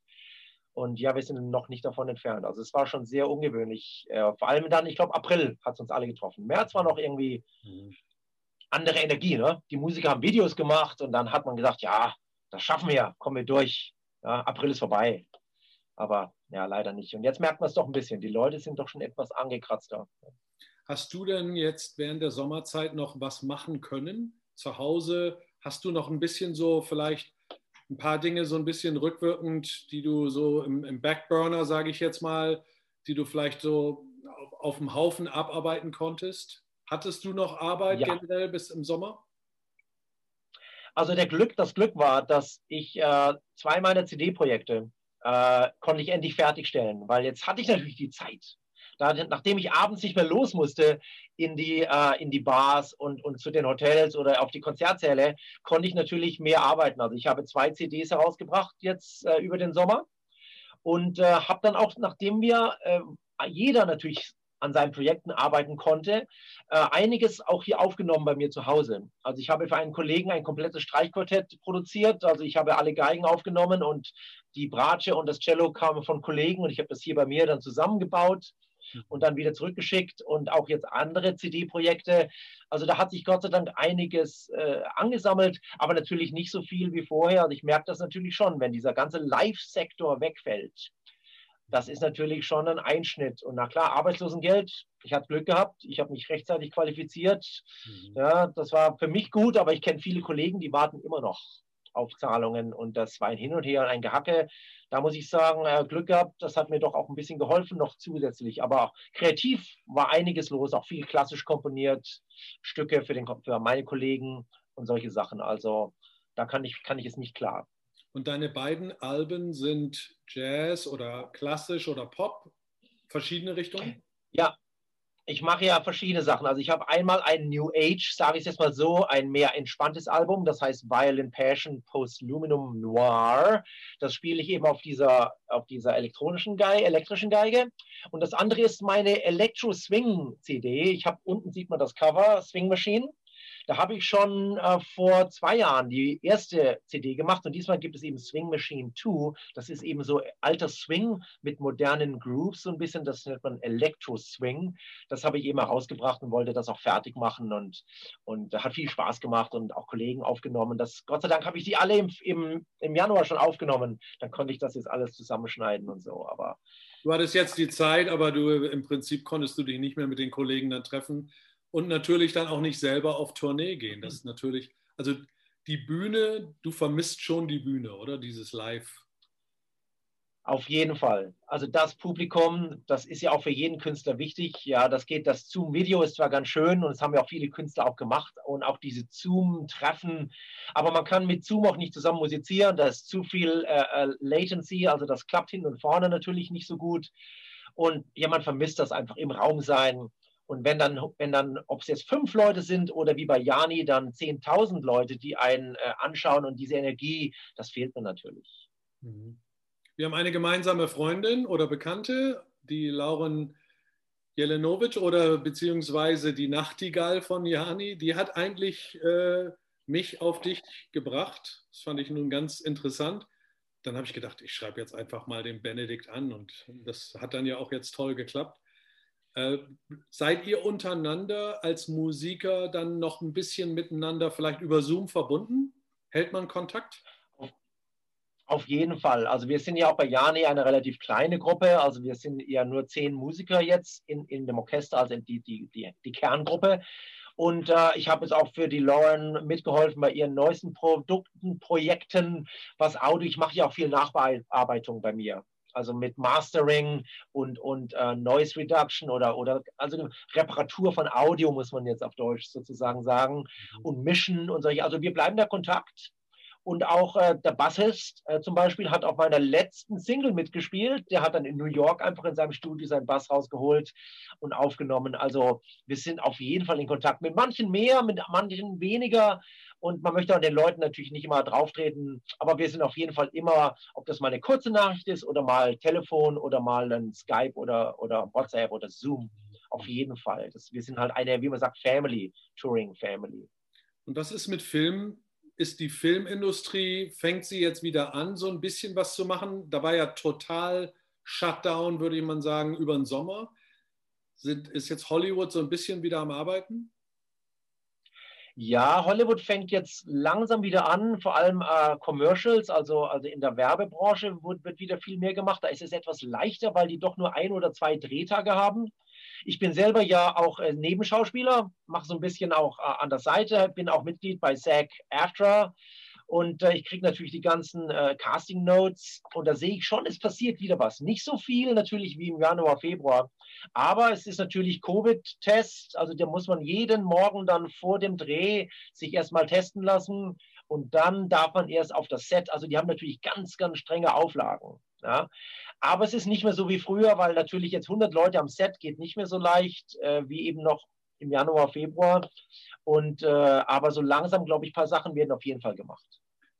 Und ja, wir sind noch nicht davon entfernt. Also es war schon sehr ungewöhnlich. Äh, vor allem dann, ich glaube, April hat es uns alle getroffen. März war noch irgendwie mhm. andere Energie. Ne? Die Musiker haben Videos gemacht und dann hat man gesagt, ja, das schaffen wir, kommen wir durch. Ja, April ist vorbei. Aber ja, leider nicht. Und jetzt merkt man es doch ein bisschen. Die Leute sind doch schon etwas angekratzter. Hast du denn jetzt während der Sommerzeit noch was machen können? Zu Hause hast du noch ein bisschen so vielleicht ein paar Dinge so ein bisschen rückwirkend, die du so im, im Backburner, sage ich jetzt mal, die du vielleicht so auf, auf, dem Haufen abarbeiten konntest? Hattest du noch Arbeit ja. generell bis im Sommer? Also der Glück, das Glück war, dass ich äh, zwei meiner CD-Projekte äh, konnte ich endlich fertigstellen, weil jetzt hatte ich natürlich die Zeit da, nachdem ich abends nicht mehr los musste in die, äh, in die Bars und, und zu den Hotels oder auf die Konzertsäle, konnte ich natürlich mehr arbeiten. Also ich habe zwei CDs herausgebracht jetzt äh, über den Sommer und äh, habe dann auch, nachdem wir äh, jeder natürlich an seinen Projekten arbeiten konnte, äh, einiges auch hier aufgenommen bei mir zu Hause. Also ich habe für einen Kollegen ein komplettes Streichquartett produziert. Also ich habe alle Geigen aufgenommen und die Bratsche und das Cello kamen von Kollegen und ich habe das hier bei mir dann zusammengebaut und dann wieder zurückgeschickt und auch jetzt andere CD-Projekte. Also da hat sich Gott sei Dank einiges äh, angesammelt, aber natürlich nicht so viel wie vorher. Also ich merke das natürlich schon, wenn dieser ganze Live-Sektor wegfällt. Das ist natürlich schon ein Einschnitt. Und na klar, Arbeitslosengeld, ich hatte Glück gehabt, ich habe mich rechtzeitig qualifiziert. Mhm. Ja, das war für mich gut, aber ich kenne viele Kollegen, die warten immer noch auf Zahlungen und das war ein Hin und Her und ein Gehacke da muss ich sagen, äh, Glück gehabt, das hat mir doch auch ein bisschen geholfen, noch zusätzlich. Aber kreativ war einiges los, auch viel klassisch komponiert, Stücke für, den, für meine Kollegen und solche Sachen. Also da kann ich, kann ich es nicht klar. Und deine beiden Alben sind Jazz oder klassisch oder Pop? Verschiedene Richtungen? Ja, ich mache ja verschiedene Sachen. Also ich habe einmal ein New Age, sage ich jetzt mal so, ein mehr entspanntes Album, das heißt Violin Passion Post Luminum Noir. Das spiele ich eben auf dieser, auf dieser elektronischen Geige, elektrischen Geige. Und das andere ist meine Electro Swing CD. Ich habe unten sieht man das Cover, Swing Machine. Da habe ich schon äh, vor zwei Jahren die erste CD gemacht und diesmal gibt es eben Swing Machine 2. Das ist eben so alter Swing mit modernen Grooves, so ein bisschen, das nennt man Electro Swing. Das habe ich eben herausgebracht und wollte das auch fertig machen und, und hat viel Spaß gemacht und auch Kollegen aufgenommen. Das, Gott sei Dank habe ich die alle im, im, im Januar schon aufgenommen. Dann konnte ich das jetzt alles zusammenschneiden und so. Aber Du hattest jetzt die Zeit, aber du im Prinzip konntest du dich nicht mehr mit den Kollegen dann treffen und natürlich dann auch nicht selber auf Tournee gehen. Das ist natürlich, also die Bühne, du vermisst schon die Bühne, oder? Dieses Live. Auf jeden Fall. Also das Publikum, das ist ja auch für jeden Künstler wichtig. Ja, das geht, das Zoom-Video ist zwar ganz schön und das haben ja auch viele Künstler auch gemacht und auch diese Zoom-Treffen, aber man kann mit Zoom auch nicht zusammen musizieren. Da ist zu viel äh, äh Latency, also das klappt hinten und vorne natürlich nicht so gut. Und ja, man vermisst das einfach im Raum sein. Und wenn dann, wenn dann, ob es jetzt fünf Leute sind oder wie bei Jani dann 10.000 Leute, die einen äh, anschauen und diese Energie, das fehlt mir natürlich. Mhm. Wir haben eine gemeinsame Freundin oder Bekannte, die Lauren Jelenovic oder beziehungsweise die Nachtigall von Jani, die hat eigentlich äh, mich auf dich gebracht. Das fand ich nun ganz interessant. Dann habe ich gedacht, ich schreibe jetzt einfach mal den Benedikt an und das hat dann ja auch jetzt toll geklappt. Äh, seid ihr untereinander als Musiker dann noch ein bisschen miteinander vielleicht über Zoom verbunden? Hält man Kontakt? Auf jeden Fall. Also wir sind ja auch bei Jani eine relativ kleine Gruppe. Also wir sind ja nur zehn Musiker jetzt in, in dem Orchester, also die, die, die, die Kerngruppe. Und äh, ich habe jetzt auch für die Lauren mitgeholfen bei ihren neuesten Produkten, Projekten, was Audio. Ich mache ja auch viel Nachbearbeitung bei mir. Also mit Mastering und, und äh, Noise Reduction oder, oder also Reparatur von Audio, muss man jetzt auf Deutsch sozusagen sagen, mhm. und Mischen und solche. Also wir bleiben da Kontakt. Und auch äh, der Bassist äh, zum Beispiel hat auf meiner letzten Single mitgespielt. Der hat dann in New York einfach in seinem Studio seinen Bass rausgeholt und aufgenommen. Also wir sind auf jeden Fall in Kontakt. Mit manchen mehr, mit manchen weniger. Und man möchte an den Leuten natürlich nicht immer drauftreten. Aber wir sind auf jeden Fall immer, ob das mal eine kurze Nachricht ist oder mal Telefon oder mal ein Skype oder, oder WhatsApp oder Zoom. Auf jeden Fall. Das, wir sind halt eine, wie man sagt, Family, Touring Family. Und was ist mit Filmen? ist die Filmindustrie, fängt sie jetzt wieder an, so ein bisschen was zu machen? Da war ja total Shutdown, würde man sagen, über den Sommer. Sind, ist jetzt Hollywood so ein bisschen wieder am Arbeiten? Ja, Hollywood fängt jetzt langsam wieder an, vor allem äh, Commercials, also, also in der Werbebranche wird, wird wieder viel mehr gemacht. Da ist es etwas leichter, weil die doch nur ein oder zwei Drehtage haben. Ich bin selber ja auch äh, Nebenschauspieler, mache so ein bisschen auch äh, an der Seite, bin auch Mitglied bei SAG AFTRA und äh, ich kriege natürlich die ganzen äh, Casting Notes und da sehe ich schon, es passiert wieder was. Nicht so viel natürlich wie im Januar, Februar, aber es ist natürlich Covid-Test, also da muss man jeden Morgen dann vor dem Dreh sich erstmal testen lassen und dann darf man erst auf das Set. Also die haben natürlich ganz, ganz strenge Auflagen. Ja. Aber es ist nicht mehr so wie früher, weil natürlich jetzt 100 Leute am Set geht nicht mehr so leicht äh, wie eben noch im Januar, Februar. Und äh, aber so langsam, glaube ich, ein paar Sachen werden auf jeden Fall gemacht.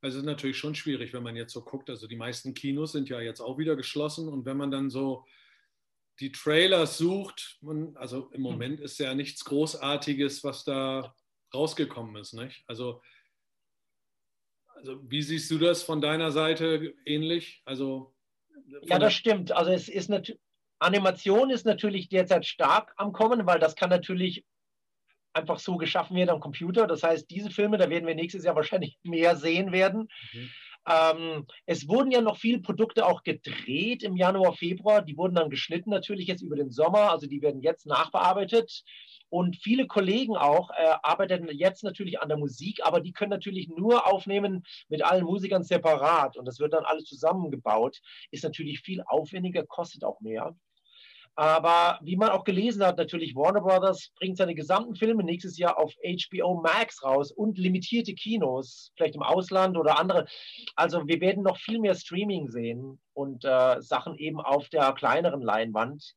Also es ist natürlich schon schwierig, wenn man jetzt so guckt. Also die meisten Kinos sind ja jetzt auch wieder geschlossen und wenn man dann so die Trailers sucht, man, also im hm. Moment ist ja nichts Großartiges, was da rausgekommen ist. Nicht? Also, also wie siehst du das von deiner Seite ähnlich? Also ja, das stimmt. Also es ist natürlich, Animation ist natürlich derzeit stark am Kommen, weil das kann natürlich einfach so geschaffen werden am Computer. Das heißt, diese Filme, da werden wir nächstes Jahr wahrscheinlich mehr sehen werden. Mhm. Ähm, es wurden ja noch viele Produkte auch gedreht im Januar, Februar. Die wurden dann geschnitten natürlich jetzt über den Sommer. Also die werden jetzt nachbearbeitet. Und viele Kollegen auch äh, arbeiten jetzt natürlich an der Musik, aber die können natürlich nur aufnehmen mit allen Musikern separat. Und das wird dann alles zusammengebaut. Ist natürlich viel aufwendiger, kostet auch mehr. Aber wie man auch gelesen hat, natürlich Warner Brothers bringt seine gesamten Filme nächstes Jahr auf HBO Max raus und limitierte Kinos, vielleicht im Ausland oder andere. Also wir werden noch viel mehr Streaming sehen und äh, Sachen eben auf der kleineren Leinwand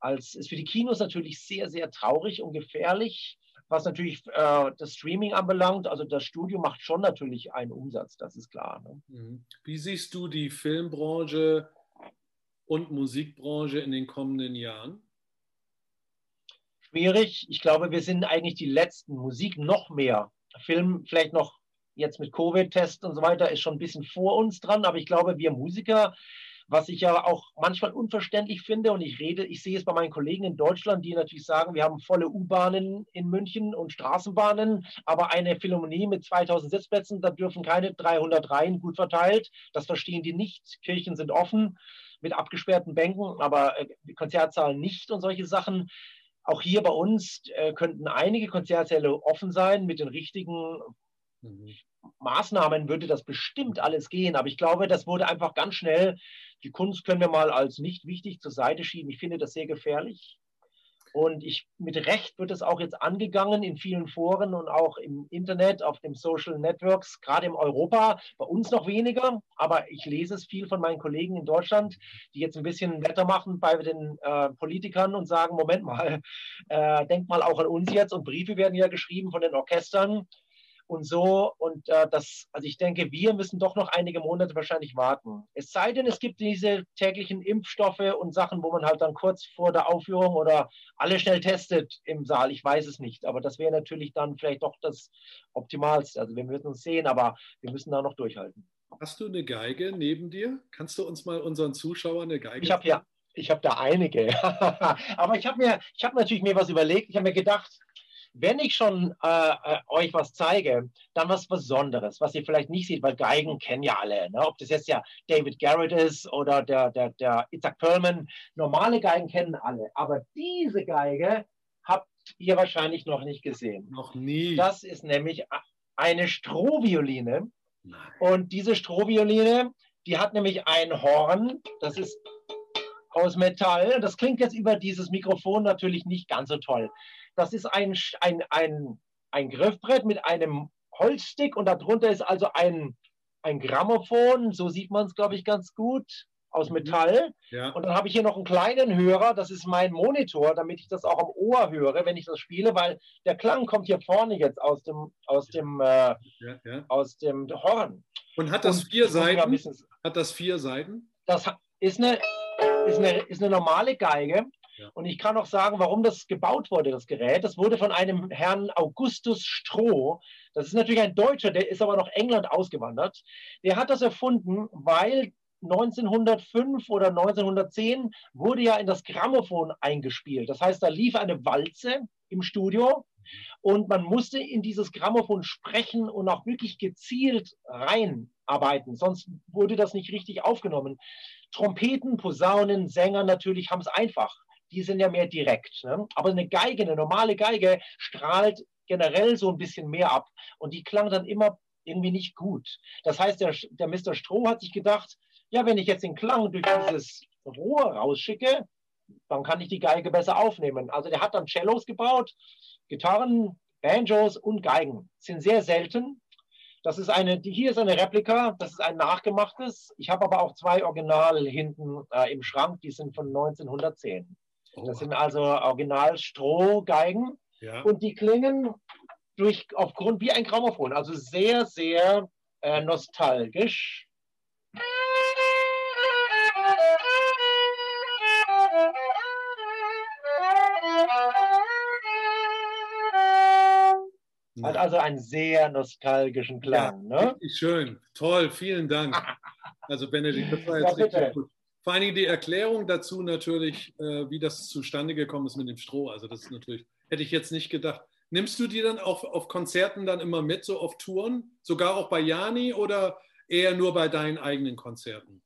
als ist für die Kinos natürlich sehr, sehr traurig und gefährlich, was natürlich äh, das Streaming anbelangt. Also das Studio macht schon natürlich einen Umsatz, das ist klar. Ne? Mhm. Wie siehst du die Filmbranche und Musikbranche in den kommenden Jahren? Schwierig. Ich glaube, wir sind eigentlich die letzten. Musik noch mehr. Film vielleicht noch jetzt mit Covid-Test und so weiter ist schon ein bisschen vor uns dran, aber ich glaube, wir Musiker was ich ja auch manchmal unverständlich finde. Und ich rede, ich sehe es bei meinen Kollegen in Deutschland, die natürlich sagen, wir haben volle U-Bahnen in München und Straßenbahnen, aber eine Philharmonie mit 2000 Sitzplätzen, da dürfen keine 300 Reihen gut verteilt. Das verstehen die nicht. Kirchen sind offen mit abgesperrten Bänken, aber äh, Konzertzahlen nicht und solche Sachen. Auch hier bei uns äh, könnten einige Konzertsäle offen sein mit den richtigen mhm. Maßnahmen würde das bestimmt alles gehen. Aber ich glaube, das wurde einfach ganz schnell die Kunst können wir mal als nicht wichtig zur Seite schieben. Ich finde das sehr gefährlich. Und ich, mit Recht wird es auch jetzt angegangen in vielen Foren und auch im Internet, auf den Social Networks, gerade in Europa, bei uns noch weniger, aber ich lese es viel von meinen Kollegen in Deutschland, die jetzt ein bisschen Wetter machen bei den äh, Politikern und sagen, Moment mal, äh, denkt mal auch an uns jetzt und Briefe werden ja geschrieben von den Orchestern und so. Und äh, das, also ich denke, wir müssen doch noch einige Monate wahrscheinlich warten. Es sei denn, es gibt diese täglichen Impfstoffe und Sachen, wo man halt dann kurz vor der Aufführung oder alle schnell testet im Saal. Ich weiß es nicht, aber das wäre natürlich dann vielleicht doch das Optimalste. Also wir müssen uns sehen, aber wir müssen da noch durchhalten. Hast du eine Geige neben dir? Kannst du uns mal unseren Zuschauern eine Geige? Ich habe ja, ich habe da einige. aber ich habe mir, ich habe natürlich mir was überlegt. Ich habe mir gedacht, wenn ich schon äh, äh, euch was zeige, dann was Besonderes, was ihr vielleicht nicht seht, weil Geigen kennen ja alle. Ne? Ob das jetzt ja David Garrett ist oder der, der, der Isaac Perlman. Normale Geigen kennen alle. Aber diese Geige habt ihr wahrscheinlich noch nicht gesehen. Noch nie. Das ist nämlich eine Strohvioline. Und diese Strohvioline, die hat nämlich ein Horn. Das ist aus Metall. Das klingt jetzt über dieses Mikrofon natürlich nicht ganz so toll. Das ist ein, ein, ein, ein Griffbrett mit einem Holzstick und darunter ist also ein, ein Grammophon, so sieht man es, glaube ich, ganz gut, aus mhm. Metall. Ja. Und dann habe ich hier noch einen kleinen Hörer, das ist mein Monitor, damit ich das auch am Ohr höre, wenn ich das spiele, weil der Klang kommt hier vorne jetzt aus dem, aus dem, äh, ja, ja. Aus dem Horn. Und hat das und vier Seiten? Hat das vier Seiten? Das ist eine, ist eine, ist eine normale Geige. Und ich kann auch sagen, warum das gebaut wurde, das Gerät. Das wurde von einem Herrn Augustus Stroh. Das ist natürlich ein Deutscher, der ist aber nach England ausgewandert. Der hat das erfunden, weil 1905 oder 1910 wurde ja in das Grammophon eingespielt. Das heißt, da lief eine Walze im Studio und man musste in dieses Grammophon sprechen und auch wirklich gezielt reinarbeiten. Sonst wurde das nicht richtig aufgenommen. Trompeten, Posaunen, Sänger natürlich haben es einfach die sind ja mehr direkt. Ne? Aber eine Geige, eine normale Geige strahlt generell so ein bisschen mehr ab und die klang dann immer irgendwie nicht gut. Das heißt, der, der Mr. Stroh hat sich gedacht, ja, wenn ich jetzt den Klang durch dieses Rohr rausschicke, dann kann ich die Geige besser aufnehmen. Also der hat dann Cellos gebaut, Gitarren, Banjos und Geigen. Sind sehr selten. Das ist eine, hier ist eine Replika, das ist ein nachgemachtes. Ich habe aber auch zwei Original hinten äh, im Schrank, die sind von 1910. Das sind also original Strohgeigen ja. und die klingen durch, aufgrund wie ein Grammophon, also sehr, sehr äh, nostalgisch. Hat also einen sehr nostalgischen Klang. Ja, ne? Schön, toll, vielen Dank. Also Benedikt, das war jetzt ja, richtig gut. Vor allen Dingen die Erklärung dazu natürlich, äh, wie das zustande gekommen ist mit dem Stroh. Also das ist natürlich, hätte ich jetzt nicht gedacht. Nimmst du die dann auch auf Konzerten dann immer mit, so auf Touren? Sogar auch bei Jani oder eher nur bei deinen eigenen Konzerten?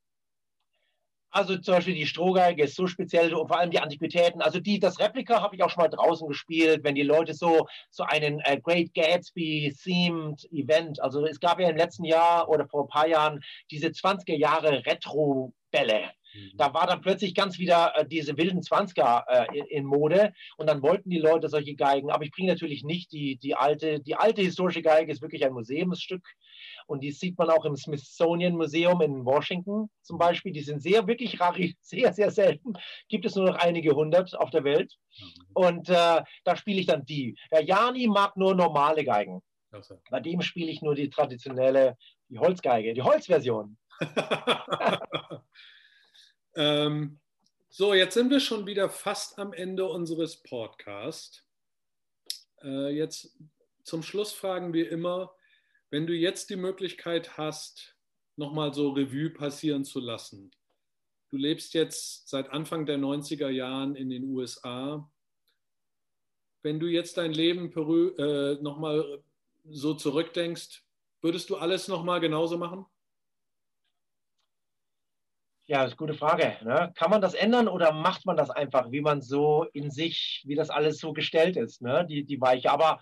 Also zum Beispiel die Strohgeige ist so speziell und vor allem die Antiquitäten. Also die, das Replika habe ich auch schon mal draußen gespielt, wenn die Leute so, so einen äh, Great Gatsby-themed Event, also es gab ja im letzten Jahr oder vor ein paar Jahren diese 20er Jahre Retro-Bälle. Mhm. Da war dann plötzlich ganz wieder äh, diese wilden Zwanziger äh, in, in, Mode und dann wollten die Leute solche Geigen. Aber ich bringe natürlich nicht die, die alte, die alte historische Geige ist wirklich ein Museumsstück und die sieht man auch im Smithsonian Museum in Washington zum mhm. Beispiel. Die sind sehr, wirklich rar, sehr, sehr selten. Gibt es nur noch einige hundert auf der Welt. Mhm. Und äh, da spiele ich dann die. Der Jani mag nur normale Geigen. Also. Bei dem spiele ich nur die traditionelle, die Holzgeige, die Holzversion. Ähm, so, jetzt sind wir schon wieder fast am Ende unseres Podcasts. Äh, jetzt zum Schluss fragen wir immer, wenn du jetzt die Möglichkeit hast, nochmal so Revue passieren zu lassen. Du lebst jetzt seit Anfang der 90er Jahren in den USA. Wenn du jetzt dein Leben äh, nochmal so zurückdenkst, würdest du alles nochmal genauso machen? Ja, das ist eine gute Frage. Ne? Kann man das ändern oder macht man das einfach, wie man so in sich, wie das alles so gestellt ist, ne? die, die Weiche? Aber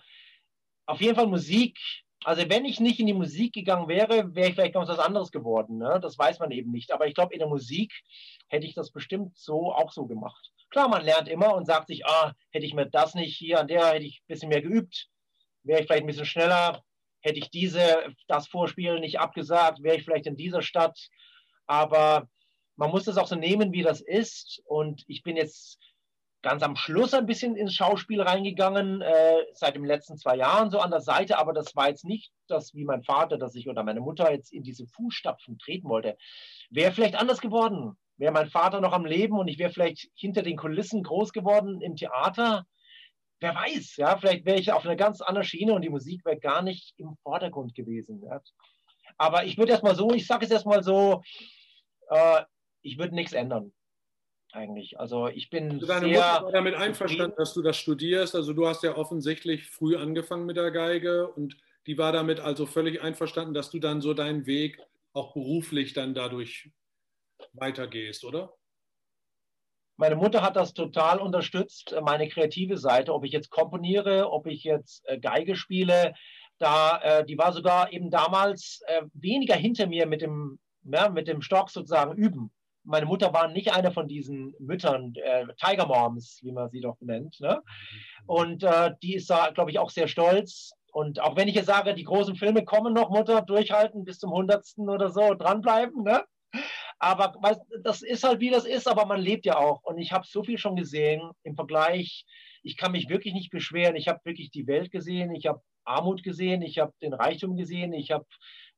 auf jeden Fall Musik. Also wenn ich nicht in die Musik gegangen wäre, wäre ich vielleicht ganz was anderes geworden. Ne? Das weiß man eben nicht. Aber ich glaube, in der Musik hätte ich das bestimmt so auch so gemacht. Klar, man lernt immer und sagt sich, ah, hätte ich mir das nicht hier an der, hätte ich ein bisschen mehr geübt, wäre ich vielleicht ein bisschen schneller, hätte ich diese, das Vorspiel nicht abgesagt, wäre ich vielleicht in dieser Stadt. Aber man muss das auch so nehmen, wie das ist. Und ich bin jetzt ganz am Schluss ein bisschen ins Schauspiel reingegangen, äh, seit den letzten zwei Jahren so an der Seite, aber das war jetzt nicht das, wie mein Vater, dass ich oder meine Mutter jetzt in diese Fußstapfen treten wollte. Wäre vielleicht anders geworden. Wäre mein Vater noch am Leben und ich wäre vielleicht hinter den Kulissen groß geworden im Theater. Wer weiß, ja, vielleicht wäre ich auf einer ganz anderen Schiene und die Musik wäre gar nicht im Vordergrund gewesen. Ja. Aber ich würde erstmal so, ich sage es erstmal so, äh, ich würde nichts ändern eigentlich. Also ich bin Deine sehr Mutter war damit einverstanden, dass du das studierst. Also du hast ja offensichtlich früh angefangen mit der Geige und die war damit also völlig einverstanden, dass du dann so deinen Weg auch beruflich dann dadurch weitergehst, oder? Meine Mutter hat das total unterstützt, meine kreative Seite, ob ich jetzt komponiere, ob ich jetzt äh, Geige spiele. Da, äh, die war sogar eben damals äh, weniger hinter mir mit dem, ja, mit dem Stock sozusagen üben meine Mutter war nicht eine von diesen Müttern, äh, Tiger Moms, wie man sie doch nennt. Ne? Und äh, die ist da, glaube ich, auch sehr stolz. Und auch wenn ich jetzt sage, die großen Filme kommen noch, Mutter, durchhalten bis zum Hundertsten oder so, dranbleiben. Ne? Aber weißt, das ist halt, wie das ist, aber man lebt ja auch. Und ich habe so viel schon gesehen im Vergleich. Ich kann mich wirklich nicht beschweren. Ich habe wirklich die Welt gesehen. Ich habe Armut gesehen. Ich habe den Reichtum gesehen. Ich habe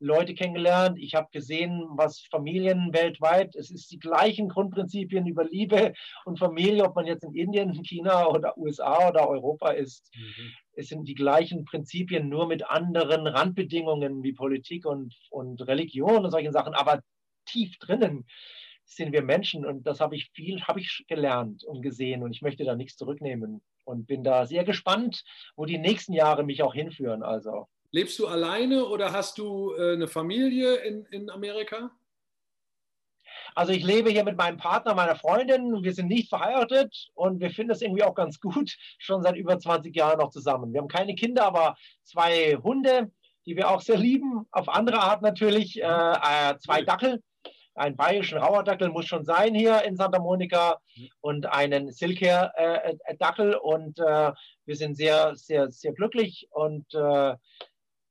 Leute kennengelernt. Ich habe gesehen, was Familien weltweit, es ist die gleichen Grundprinzipien über Liebe und Familie, ob man jetzt in Indien, China oder USA oder Europa ist. Mhm. Es sind die gleichen Prinzipien, nur mit anderen Randbedingungen wie Politik und, und Religion und solchen Sachen. Aber tief drinnen sind wir Menschen und das habe ich viel, habe ich gelernt und gesehen und ich möchte da nichts zurücknehmen und bin da sehr gespannt, wo die nächsten Jahre mich auch hinführen. Also Lebst du alleine oder hast du äh, eine Familie in, in Amerika? Also ich lebe hier mit meinem Partner, meiner Freundin. Wir sind nicht verheiratet und wir finden es irgendwie auch ganz gut, schon seit über 20 Jahren noch zusammen. Wir haben keine Kinder, aber zwei Hunde, die wir auch sehr lieben. Auf andere Art natürlich. Äh, äh, zwei Dackel. Ein bayerischen Rauerdackel muss schon sein hier in Santa Monica und einen Silker-Dackel. Äh, und äh, wir sind sehr, sehr, sehr glücklich und äh,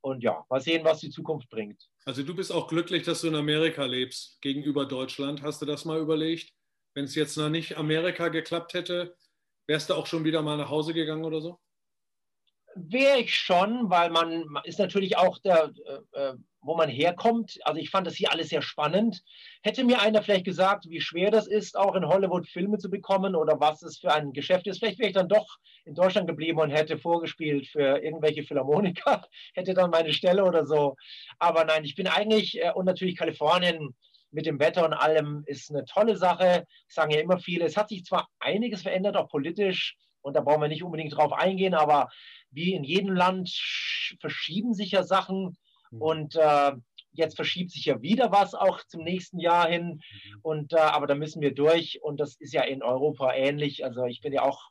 und ja, mal sehen, was die Zukunft bringt. Also du bist auch glücklich, dass du in Amerika lebst gegenüber Deutschland. Hast du das mal überlegt? Wenn es jetzt noch nicht Amerika geklappt hätte, wärst du auch schon wieder mal nach Hause gegangen oder so? Wäre ich schon, weil man ist natürlich auch der, äh, äh wo man herkommt. Also ich fand das hier alles sehr spannend. Hätte mir einer vielleicht gesagt, wie schwer das ist, auch in Hollywood Filme zu bekommen oder was es für ein Geschäft ist, vielleicht wäre ich dann doch in Deutschland geblieben und hätte vorgespielt für irgendwelche Philharmoniker, hätte dann meine Stelle oder so. Aber nein, ich bin eigentlich, äh, und natürlich Kalifornien mit dem Wetter und allem ist eine tolle Sache, sagen ja immer viele. Es hat sich zwar einiges verändert, auch politisch, und da brauchen wir nicht unbedingt drauf eingehen, aber wie in jedem Land verschieben sich ja Sachen Mhm. Und äh, jetzt verschiebt sich ja wieder was auch zum nächsten Jahr hin. Mhm. Und, äh, aber da müssen wir durch. Und das ist ja in Europa ähnlich. Also ich bin ja auch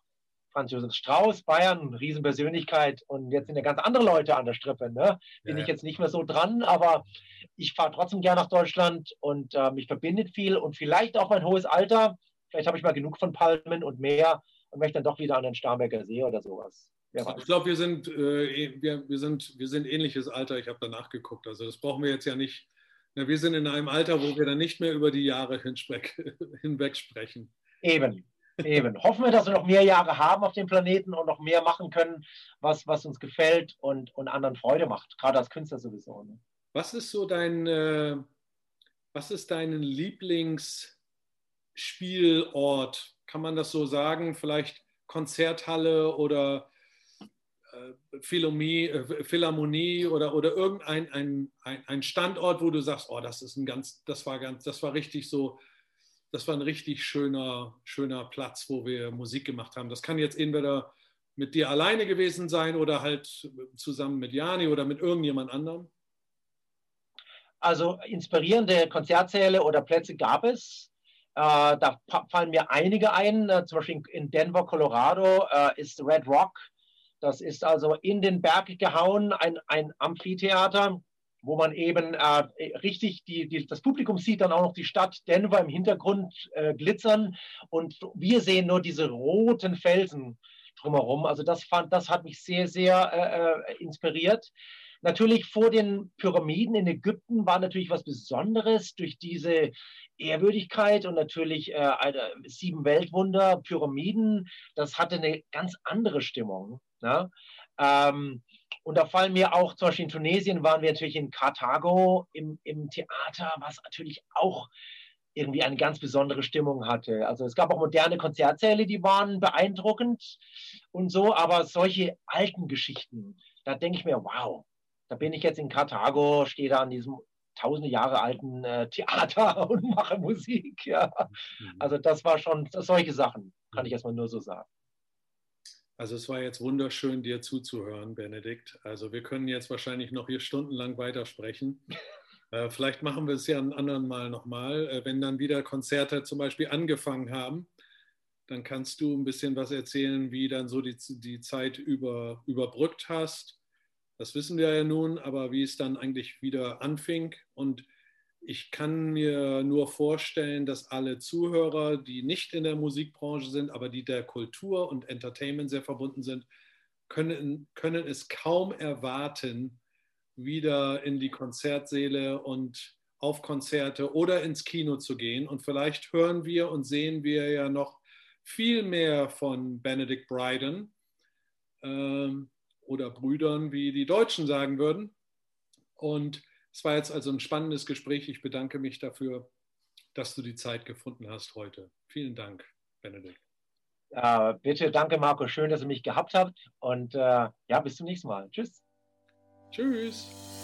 Franz Josef Strauß, Bayern, Riesenpersönlichkeit. Und jetzt sind ja ganz andere Leute an der Strippe. Ne? Bin ja, ich jetzt nicht mehr so dran, aber ich fahre trotzdem gern nach Deutschland und äh, mich verbindet viel und vielleicht auch mein hohes Alter. Vielleicht habe ich mal genug von Palmen und mehr und möchte dann doch wieder an den Starnberger See oder sowas. Ich glaube, wir sind, äh, wir, wir, sind, wir sind ähnliches Alter. Ich habe danach geguckt. Also das brauchen wir jetzt ja nicht. Na, wir sind in einem Alter, wo wir dann nicht mehr über die Jahre hinweg sprechen. Eben, eben. Hoffen wir, dass wir noch mehr Jahre haben auf dem Planeten und noch mehr machen können, was, was uns gefällt und, und anderen Freude macht. Gerade als Künstler sowieso. Ne? Was ist so dein, äh, was ist dein Lieblingsspielort? Kann man das so sagen? Vielleicht Konzerthalle oder äh, äh, Philharmonie oder, oder irgendein ein, ein, ein Standort, wo du sagst, oh, das ist ein ganz, das war ganz, das war richtig so, das war ein richtig schöner, schöner Platz, wo wir Musik gemacht haben. Das kann jetzt entweder mit dir alleine gewesen sein oder halt zusammen mit Jani oder mit irgendjemand anderem? Also inspirierende Konzertsäle oder Plätze gab es. Äh, da fallen mir einige ein. Äh, zum Beispiel in Denver, Colorado äh, ist Red Rock das ist also in den Berg gehauen, ein, ein Amphitheater, wo man eben äh, richtig die, die, das Publikum sieht dann auch noch die Stadt Denver im Hintergrund äh, glitzern und wir sehen nur diese roten Felsen drumherum. Also das fand, das hat mich sehr, sehr äh, inspiriert. Natürlich vor den Pyramiden in Ägypten war natürlich was Besonderes durch diese Ehrwürdigkeit und natürlich äh, sieben Weltwunder, Pyramiden. Das hatte eine ganz andere Stimmung. Ne? Ähm, und da fallen mir auch, zum Beispiel in Tunesien waren wir natürlich in Karthago im, im Theater, was natürlich auch irgendwie eine ganz besondere Stimmung hatte. Also es gab auch moderne Konzertsäle, die waren beeindruckend und so, aber solche alten Geschichten, da denke ich mir, wow, da bin ich jetzt in Karthago, stehe da an diesem tausende Jahre alten äh, Theater und mache Musik. Ja. Mhm. Also das war schon solche Sachen, kann ich erstmal nur so sagen. Also es war jetzt wunderschön, dir zuzuhören, Benedikt. Also wir können jetzt wahrscheinlich noch hier stundenlang weitersprechen. Äh, vielleicht machen wir es ja ein anderen Mal nochmal, äh, wenn dann wieder Konzerte zum Beispiel angefangen haben. Dann kannst du ein bisschen was erzählen, wie dann so die, die Zeit über, überbrückt hast. Das wissen wir ja nun, aber wie es dann eigentlich wieder anfing. Und ich kann mir nur vorstellen, dass alle Zuhörer, die nicht in der Musikbranche sind, aber die der Kultur und Entertainment sehr verbunden sind, können, können es kaum erwarten, wieder in die Konzertsäle und auf Konzerte oder ins Kino zu gehen. Und vielleicht hören wir und sehen wir ja noch viel mehr von Benedict Bryden ähm, oder Brüdern, wie die Deutschen sagen würden. Und es war jetzt also ein spannendes Gespräch. Ich bedanke mich dafür, dass du die Zeit gefunden hast heute. Vielen Dank, Benedikt. Äh, bitte, danke Marco. Schön, dass ihr mich gehabt habt. Und äh, ja, bis zum nächsten Mal. Tschüss. Tschüss.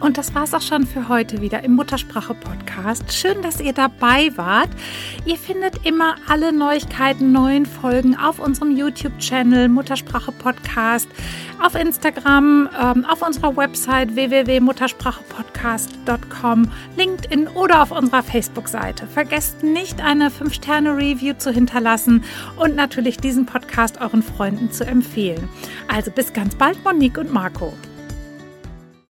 Und das war es auch schon für heute wieder im Muttersprache Podcast. Schön, dass ihr dabei wart. Ihr findet immer alle Neuigkeiten, neuen Folgen auf unserem YouTube-Channel Muttersprache Podcast, auf Instagram, ähm, auf unserer Website www.muttersprachepodcast.com, LinkedIn oder auf unserer Facebook-Seite. Vergesst nicht, eine 5-Sterne-Review zu hinterlassen und natürlich diesen Podcast euren Freunden zu empfehlen. Also bis ganz bald, Monique und Marco.